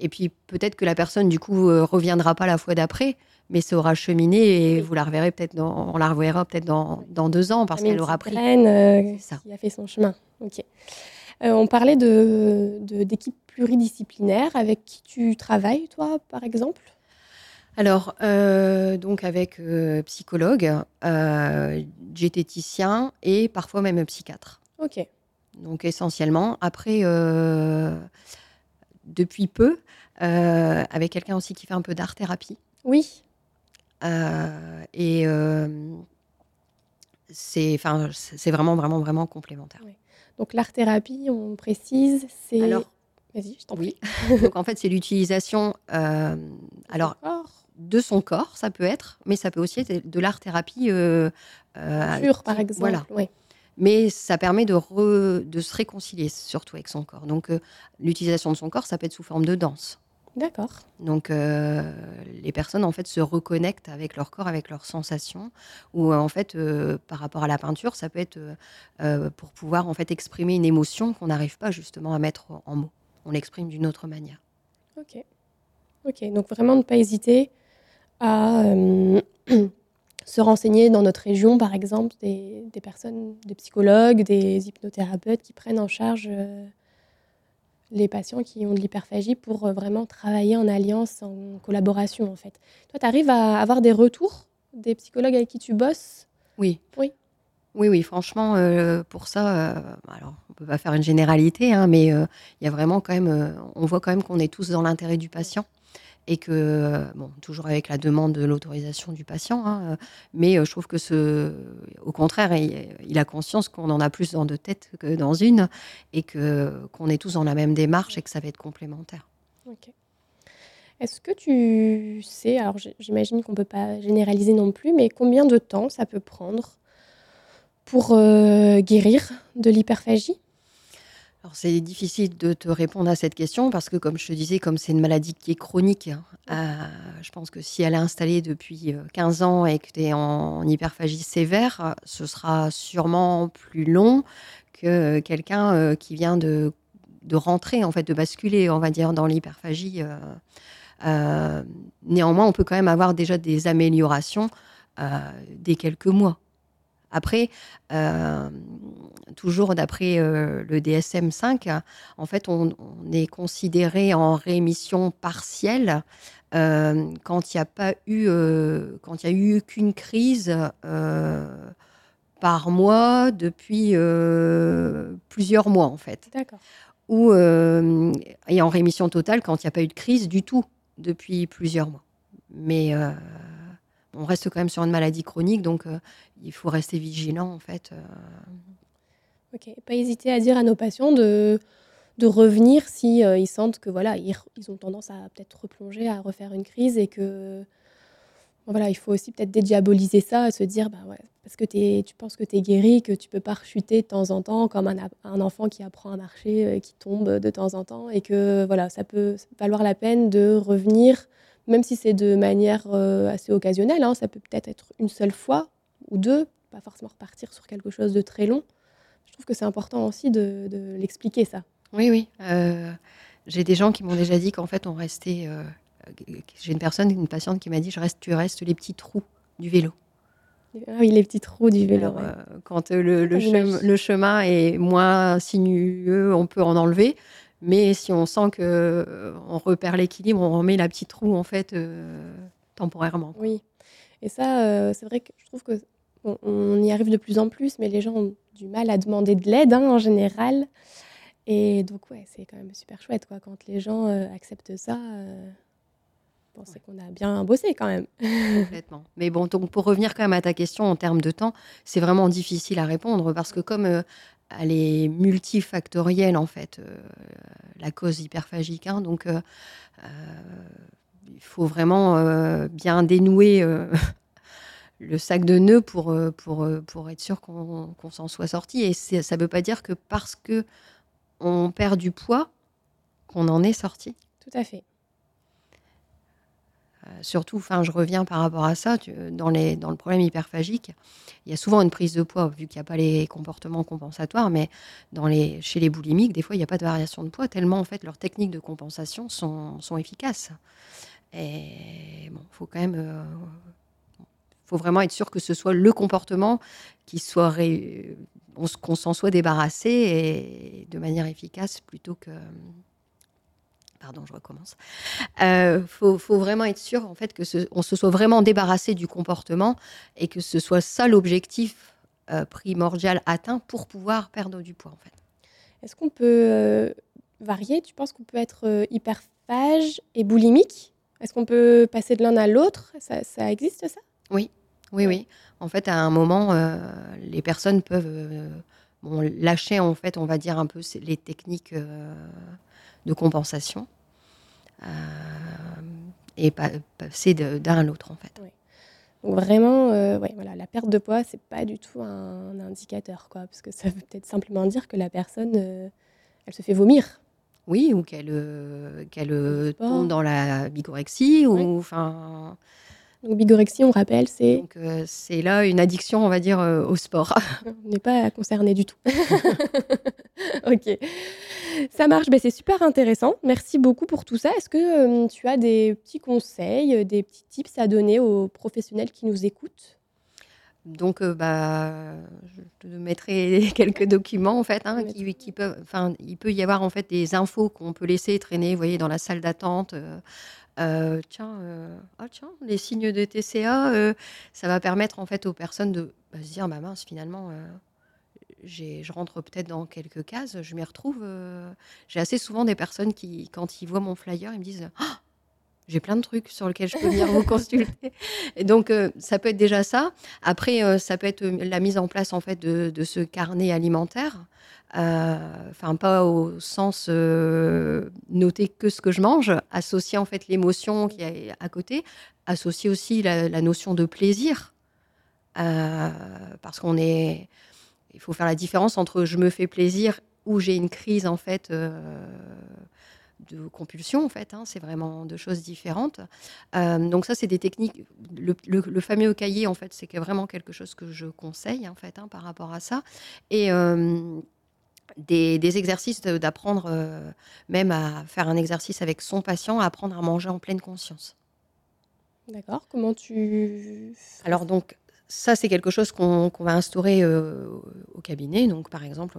Et puis peut-être que la personne, du coup, reviendra pas la fois d'après, mais ça aura cheminé et vous la reverrez peut-être on la reverra peut-être dans, dans, deux ans parce qu'elle aura pris. Euh, ça. qui a fait son chemin. Ok. Euh, on parlait de, d'équipes pluridisciplinaires avec qui tu travailles, toi, par exemple? Alors, euh, donc avec psychologue, diététicien et parfois même psychiatre. Ok. Donc essentiellement, après, depuis peu, avec quelqu'un aussi qui fait un peu d'art-thérapie. Oui. Euh, et euh, c'est vraiment vraiment vraiment complémentaire. Donc l'art thérapie, on précise, c'est alors vas-y, je t'en prie. *laughs* Donc en fait, c'est l'utilisation euh, alors de son corps, ça peut être, mais ça peut aussi être de l'art thérapie euh, pure, par exemple. Voilà. Mais ça permet de, de se réconcilier surtout avec son corps. Donc l'utilisation de son corps, ça peut être sous forme de danse. D'accord. Donc euh, les personnes en fait se reconnectent avec leur corps, avec leurs sensations. Ou en fait, euh, par rapport à la peinture, ça peut être euh, pour pouvoir en fait exprimer une émotion qu'on n'arrive pas justement à mettre en mots. On l'exprime d'une autre manière. Ok. Ok. Donc vraiment ne pas hésiter à *clears throat* se renseigner dans notre région, par exemple, des, des, personnes, des psychologues, des hypnothérapeutes qui prennent en charge les patients qui ont de l'hyperphagie pour euh, vraiment travailler en alliance, en collaboration en fait. Toi, tu arrives à avoir des retours des psychologues avec qui tu bosses? Oui. Oui. Oui, oui, franchement, euh, pour ça, euh, alors on peut pas faire une généralité, hein, mais il y a vraiment quand même, on voit quand même qu'on est tous dans l'intérêt du patient et que, bon, toujours avec la demande de l'autorisation du patient, hein, mais euh, je trouve que ce, au contraire, il, a conscience qu'on en a plus dans deux têtes que dans une, et que qu'on est tous dans la même démarche et que ça va être complémentaire. Ok. Est-ce que tu sais, alors j'imagine qu'on ne peut pas généraliser non plus, mais combien de temps ça peut prendre pour euh, guérir de l'hyperphagie? Alors c'est difficile de te répondre à cette question parce que comme je te disais, comme c'est une maladie qui est chronique, hein, euh, je pense que si elle est installée depuis 15 euh, ans et que tu es en, hyperphagie sévère, ce sera sûrement plus long que quelqu'un euh, qui vient de, de, rentrer, en fait, de basculer, on va dire, dans l'hyperphagie. néanmoins, on peut quand même avoir déjà des améliorations dès quelques mois. Après, euh, toujours d'après euh, le DSM-5, en fait, on, est considéré en rémission partielle euh, quand il n'y a pas eu, quand il y a eu qu'une crise par mois depuis plusieurs mois, en fait. D'accord. Ou et en rémission totale quand il n'y a pas eu de crise du tout depuis plusieurs mois. Mais on reste quand même sur une maladie chronique, donc euh, il faut rester vigilant en fait. Euh. Ok, pas hésiter à dire à nos patients de, de revenir si euh, ils sentent que voilà ils, ont tendance à peut-être replonger, à refaire une crise et que voilà il faut aussi peut-être dédiaboliser ça, se dire bah ouais parce que tu penses que tu es guéri, que tu peux pas rechuter de temps en temps comme un, un enfant qui apprend à marcher, qui tombe de temps en temps et que voilà ça peut valoir la peine de revenir même si c'est de manière euh, assez occasionnelle, hein, ça peut peut-être être une seule fois ou deux, pas forcément repartir sur quelque chose de très long. Je trouve que c'est important aussi de, l'expliquer ça. Oui, oui. Euh, j'ai des gens qui m'ont déjà dit qu'en fait on restait. Euh, j'ai une personne, une patiente qui m'a dit je reste, tu restes les petits trous du vélo. Ah oui, les petits trous du vélo. quand le, le, chemin est moins sinueux, on peut en enlever. Mais si on sent que euh, on repère l'équilibre, on remet la petite roue en fait euh, temporairement. Oui. Et ça, euh, c'est vrai que je trouve que on y arrive de plus en plus, mais les gens ont du mal à demander de l'aide hein, en général. Et donc ouais, c'est quand même super chouette quoi quand les gens acceptent ça. Bon, c'est qu'on a bien bossé quand même. *laughs* Complètement. Mais bon, donc pour revenir quand même à ta question en termes de temps, c'est vraiment difficile à répondre parce que comme elle est multifactorielle en fait, euh, la cause hyperphagique. Hein. donc, euh, euh, il faut vraiment bien dénouer *laughs* le sac de nœuds pour, pour, pour être sûr qu'on s'en soit sorti. Et ça ne veut pas dire que parce que on perd du poids, qu'on en est sorti. Tout à fait. Euh, surtout, enfin, je reviens par rapport à ça, dans, les, dans le problème hyperphagique, il y a souvent une prise de poids, vu qu'il n'y a pas les comportements compensatoires, mais dans les, chez les boulimiques, des fois, il n'y a pas de variation de poids, tellement en fait leurs techniques de compensation sont, sont efficaces. Et bon, faut quand même, euh, faut vraiment être sûr que ce soit le comportement qui soit, qu'on s'en soit débarrassé de manière efficace plutôt que pardon, je recommence. Il euh, faut, vraiment être sûr en fait que on se soit vraiment débarrassé du comportement et que ce soit ça l'objectif euh, primordial atteint pour pouvoir perdre du poids en fait. Est-ce qu'on peut euh, varier? Tu penses qu'on peut être hyperphage et boulimique? Est-ce qu'on peut passer de l'un à l'autre? Ça, existe ça? Oui, oui, oui. En fait, à un moment, les personnes peuvent lâcher en fait, on va dire un peu les techniques de compensation euh, et passer d'un à l'autre en fait. Donc vraiment, euh, ouais, voilà, la perte de poids, c'est pas du tout un, indicateur, quoi, parce que ça veut peut-être simplement dire que la personne, euh, elle se fait vomir. Oui, ou qu'elle qu'elle tombe dans la bigorexie, ou enfin. Donc, bigorexie, on rappelle, c'est. C'est là une addiction, on va dire, au sport. *laughs* on n'est pas concerné du tout. *laughs* *laughs* ok. Ça marche, ben, c'est super intéressant. Merci beaucoup pour tout ça. Est-ce que euh, tu as des petits conseils, des petits tips à donner aux professionnels qui nous écoutent? Donc, euh, bah, je te mettrai *laughs* quelques documents en fait, hein, qui, qui, peuvent. Enfin, il peut y avoir en fait des infos qu'on peut laisser traîner, vous voyez, dans la salle d'attente. Euh, euh, tiens, ah, tiens, les signes de TCA, ça va permettre en fait aux personnes de bah, se dire, bah mince, finalement, je rentre peut-être dans quelques cases, je m'y retrouve. J'ai assez souvent des personnes qui, quand ils voient mon flyer, ils me disent, ah, j'ai plein de trucs sur lesquels je peux venir vous *laughs* consulter. Et donc, euh, ça peut être déjà ça. Après, euh, ça peut être euh, la mise en place en fait de, ce carnet alimentaire. Enfin, pas au sens noter que ce que je mange, associer en fait l'émotion qui est à côté, associer aussi la, la notion de plaisir, parce qu'on est, il faut faire la différence entre je me fais plaisir ou j'ai une crise en fait de compulsion en fait. Hein, c'est vraiment deux choses différentes. Euh, donc ça, c'est des techniques. Le, fameux cahier en fait, c'est vraiment quelque chose que je conseille en fait hein, par rapport à ça. Et euh, des, exercices d'apprendre euh, même à faire un exercice avec son patient, à apprendre à manger en pleine conscience. D'accord. Comment tu Alors donc ça, c'est quelque chose qu'on va instaurer au cabinet. Donc, par exemple,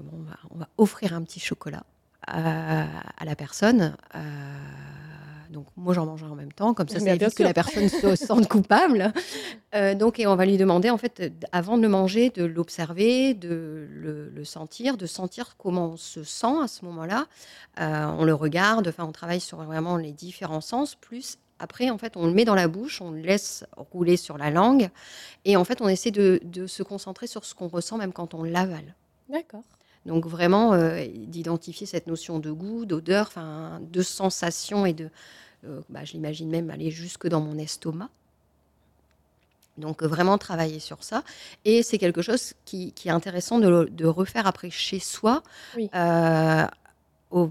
on va offrir un petit chocolat à, la personne. Euh, donc moi j'en mange en même temps, comme ça ça évite que la personne se *laughs* sente coupable. Euh, donc et on va lui demander en fait avant de le manger de l'observer, de le, sentir, de sentir comment on se sent à ce moment-là. Euh, on le regarde, enfin on travaille sur vraiment les différents sens. Plus après en fait on le met dans la bouche, on le laisse rouler sur la langue et en fait on essaie de, de se concentrer sur ce qu'on ressent même quand on l'avale. D'accord. Donc vraiment euh, d'identifier cette notion de goût, d'odeur, de sensation et de, euh, bah, je l'imagine même aller jusque dans mon estomac. Donc euh, vraiment travailler sur ça. Et c'est quelque chose qui, est intéressant de, refaire après chez soi,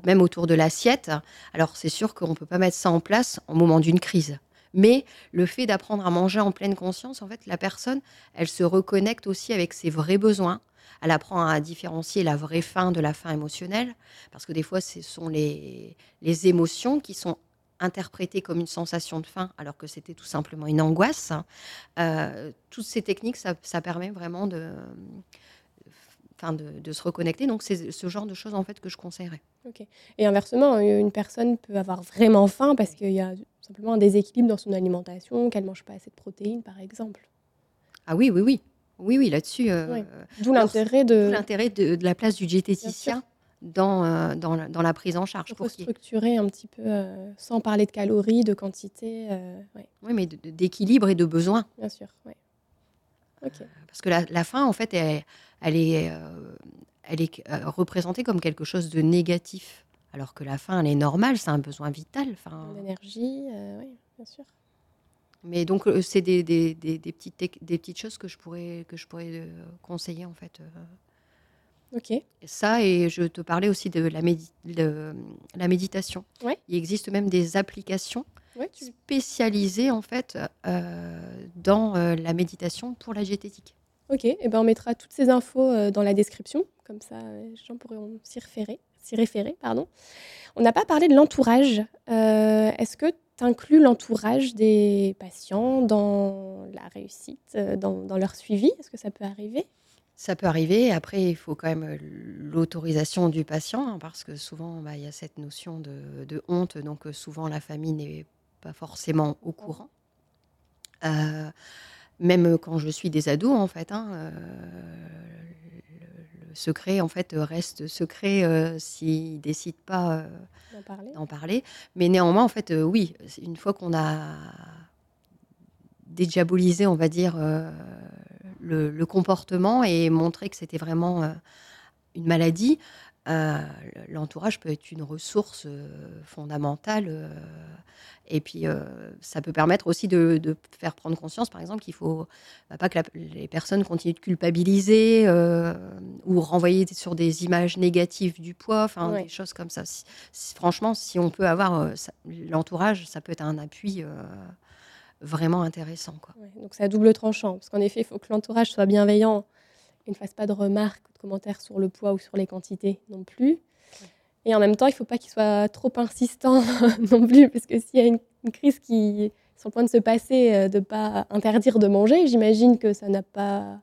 même autour de l'assiette. Alors c'est sûr qu'on ne peut pas mettre ça en place au moment d'une crise. Mais le fait d'apprendre à manger en pleine conscience, en fait, la personne, elle se reconnecte aussi avec ses vrais besoins, elle apprend à différencier la vraie faim de la faim émotionnelle, parce que des fois, ce sont les, les émotions qui sont interprétées comme une sensation de faim, alors que c'était tout simplement une angoisse. Euh, toutes ces techniques, ça, permet vraiment de, enfin de, se reconnecter. Donc, c'est ce genre de choses en fait que je conseillerais. Ok. Et inversement, une personne peut avoir vraiment faim parce qu'il y a simplement un déséquilibre dans son alimentation, qu'elle mange pas assez de protéines, par exemple. Ah oui, oui, oui. Oui, oui, là-dessus. Euh, D'où l'intérêt de... l'intérêt de, la place du diététicien dans, euh, dans, la, dans, la, prise en charge. Pour, structurer un petit peu, euh, sans parler de calories, de quantité. Oui, mais d'équilibre et de besoin. Bien sûr, parce que la, la, faim, en fait, elle, elle est, elle est représentée comme quelque chose de négatif. Alors que la faim, elle est normale, c'est un besoin vital. L'énergie, oui, bien sûr. Mais donc, euh, c'est des, des, des, des, petites, des petites choses que je pourrais, que je pourrais euh, conseiller, en fait. Euh. Ok. Ça, et je te parlais aussi de la, de, la méditation. Ouais. Il existe même des applications spécialisées, en fait, dans la méditation pour la diététique. Ok, et ben on mettra toutes ces infos dans la description, comme ça les gens pourront s'y référer. S'y référer pardon. On n'a pas parlé de l'entourage. Est-ce que inclut l'entourage des patients dans la réussite, euh, dans, leur suivi? Est-ce que ça peut arriver? Ça peut arriver. Après, il faut quand même euh, l'autorisation du patient, hein, parce que souvent, bah, il y a cette notion de, honte, donc euh, souvent la famille n'est pas forcément au courant. même quand je suis des ados, en fait, hein, secret en fait reste secret euh, s'ils décident pas euh, d'en parler. Mais néanmoins, en fait, euh, oui, une fois qu'on a dédiabolisé, on va dire, le, comportement et montré que c'était vraiment une maladie, l'entourage peut être une ressource fondamentale et puis, euh, ça peut permettre aussi de, faire prendre conscience, par exemple, qu'il faut bah, pas que les personnes continuent de culpabiliser euh, ou renvoyer sur des images négatives du poids, enfin des choses comme ça. franchement, si on peut avoir euh, l'entourage, ça peut être un appui vraiment intéressant. Quoi. donc c'est à double tranchant, parce qu'en effet, il faut que l'entourage soit bienveillant ne fasse pas de remarques ou de commentaires sur le poids ou sur les quantités non plus. Et en même temps, il ne faut pas qu'il soit trop insistant *laughs* non plus, parce que s'il y a une, crise qui sur le point de se passer de ne pas interdire de manger, j'imagine que ça n'a pas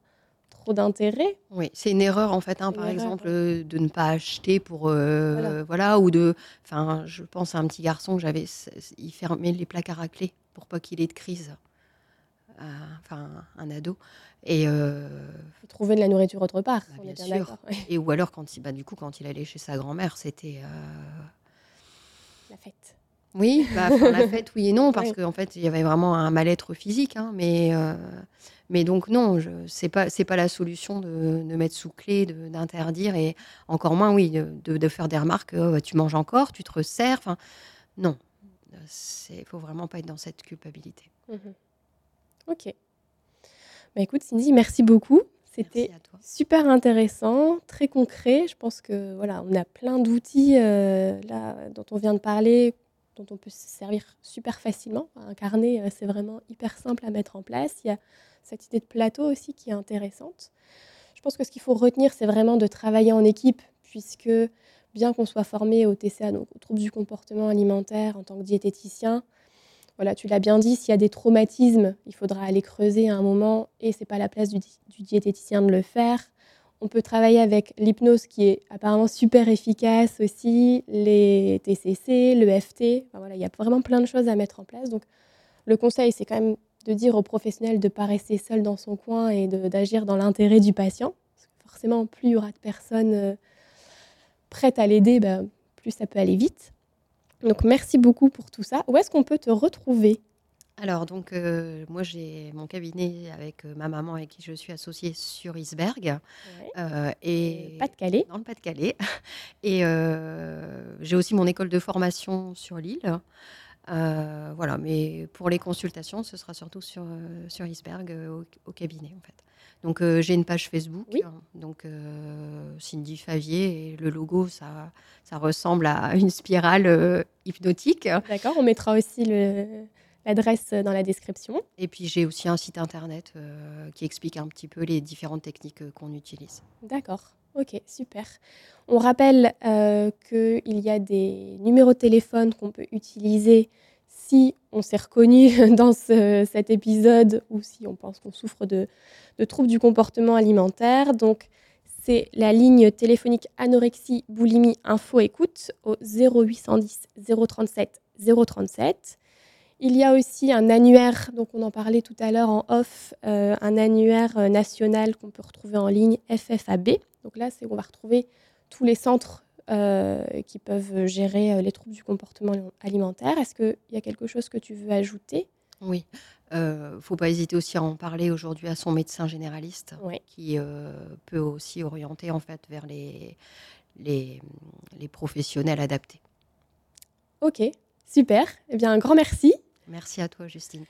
trop d'intérêt. Oui, c'est une erreur en fait, hein, par exemple, de ne pas acheter pour voilà. voilà. ou de, enfin, je pense à un petit garçon que j'avais, il fermait les placards à clé pour pas qu'il ait de crise enfin un ado. Et euh, trouver de la nourriture autre part. Bah, bien, sûr. Et ou alors quand il, bah, du coup, quand il allait chez sa grand-mère, c'était euh, la fête. Oui, bah, la *laughs* fête, oui et non, parce qu'en fait, il y avait vraiment un mal-être physique. Hein, mais, euh, mais donc, non, ce n'est pas, pas la solution de, de mettre sous clé, d'interdire, et encore moins, oui, de, de faire des remarques oh, bah, tu manges encore, tu te resserres. Non, il faut vraiment pas être dans cette culpabilité. Mmh Ok. Bah écoute, Cindy, merci beaucoup. C'était super intéressant, très concret. Je pense que voilà, on a plein d'outils euh, là dont on vient de parler, dont on peut se servir super facilement. Un carnet, euh, c'est vraiment hyper simple à mettre en place. Il y a cette idée de plateau aussi qui est intéressante. Je pense que ce qu'il faut retenir, c'est vraiment de travailler en équipe, puisque bien qu'on soit formé au TCA, donc aux troubles du comportement alimentaire en tant que diététicien, voilà, tu l'as bien dit, s'il y a des traumatismes, il faudra aller creuser à un moment et c'est pas la place du, diététicien de le faire. On peut travailler avec l'hypnose qui est apparemment super efficace aussi, les TCC, le FT. voilà, il y a vraiment plein de choses à mettre en place. Donc, le conseil, c'est quand même de dire au professionnel de ne pas rester seul dans son coin et d'agir dans l'intérêt du patient. forcément, plus il y aura de personnes euh, prêtes à l'aider, bah, plus ça peut aller vite. Donc merci beaucoup pour tout ça. Où est-ce qu'on peut te retrouver? Alors, donc, euh, moi, j'ai mon cabinet avec euh, ma maman avec qui je suis associée sur Isberg. Euh, et Pas-de-Calais. Dans le Pas-de-Calais. *laughs* Et j'ai aussi mon école de formation sur l'île. voilà, mais pour les consultations, ce sera surtout sur, sur Isberg au, au, cabinet, en fait. Donc euh, j'ai une page Facebook, hein. donc euh, Cindy Favier, et le logo, ça, ça ressemble à *laughs* une spirale euh, hypnotique. D'accord, on mettra aussi l'adresse dans la description. Et puis j'ai aussi un site internet qui explique un petit peu les différentes techniques qu'on utilise. D'accord, ok, super. On rappelle qu'il y a des numéros de téléphone qu'on peut utiliser si on s'est reconnu *laughs* dans cet épisode ou si on pense qu'on souffre de, troubles du comportement alimentaire. Donc, c'est la ligne téléphonique anorexie, boulimie, info, écoute au 0810 037 037. Il y a aussi un annuaire, donc on en parlait tout à l'heure en off, euh, un annuaire euh, national qu'on peut retrouver en ligne, FFAB. Donc là, c'est on va retrouver tous les centres qui peuvent gérer euh, les troubles du comportement alimentaire. Est-ce qu'il y a quelque chose que tu veux ajouter? Oui. Il euh, ne faut pas hésiter aussi à en parler aujourd'hui à son médecin généraliste qui peut aussi orienter en fait vers les, les, les professionnels adaptés. Ok, super. Eh bien, un grand merci. Merci à toi, Justine.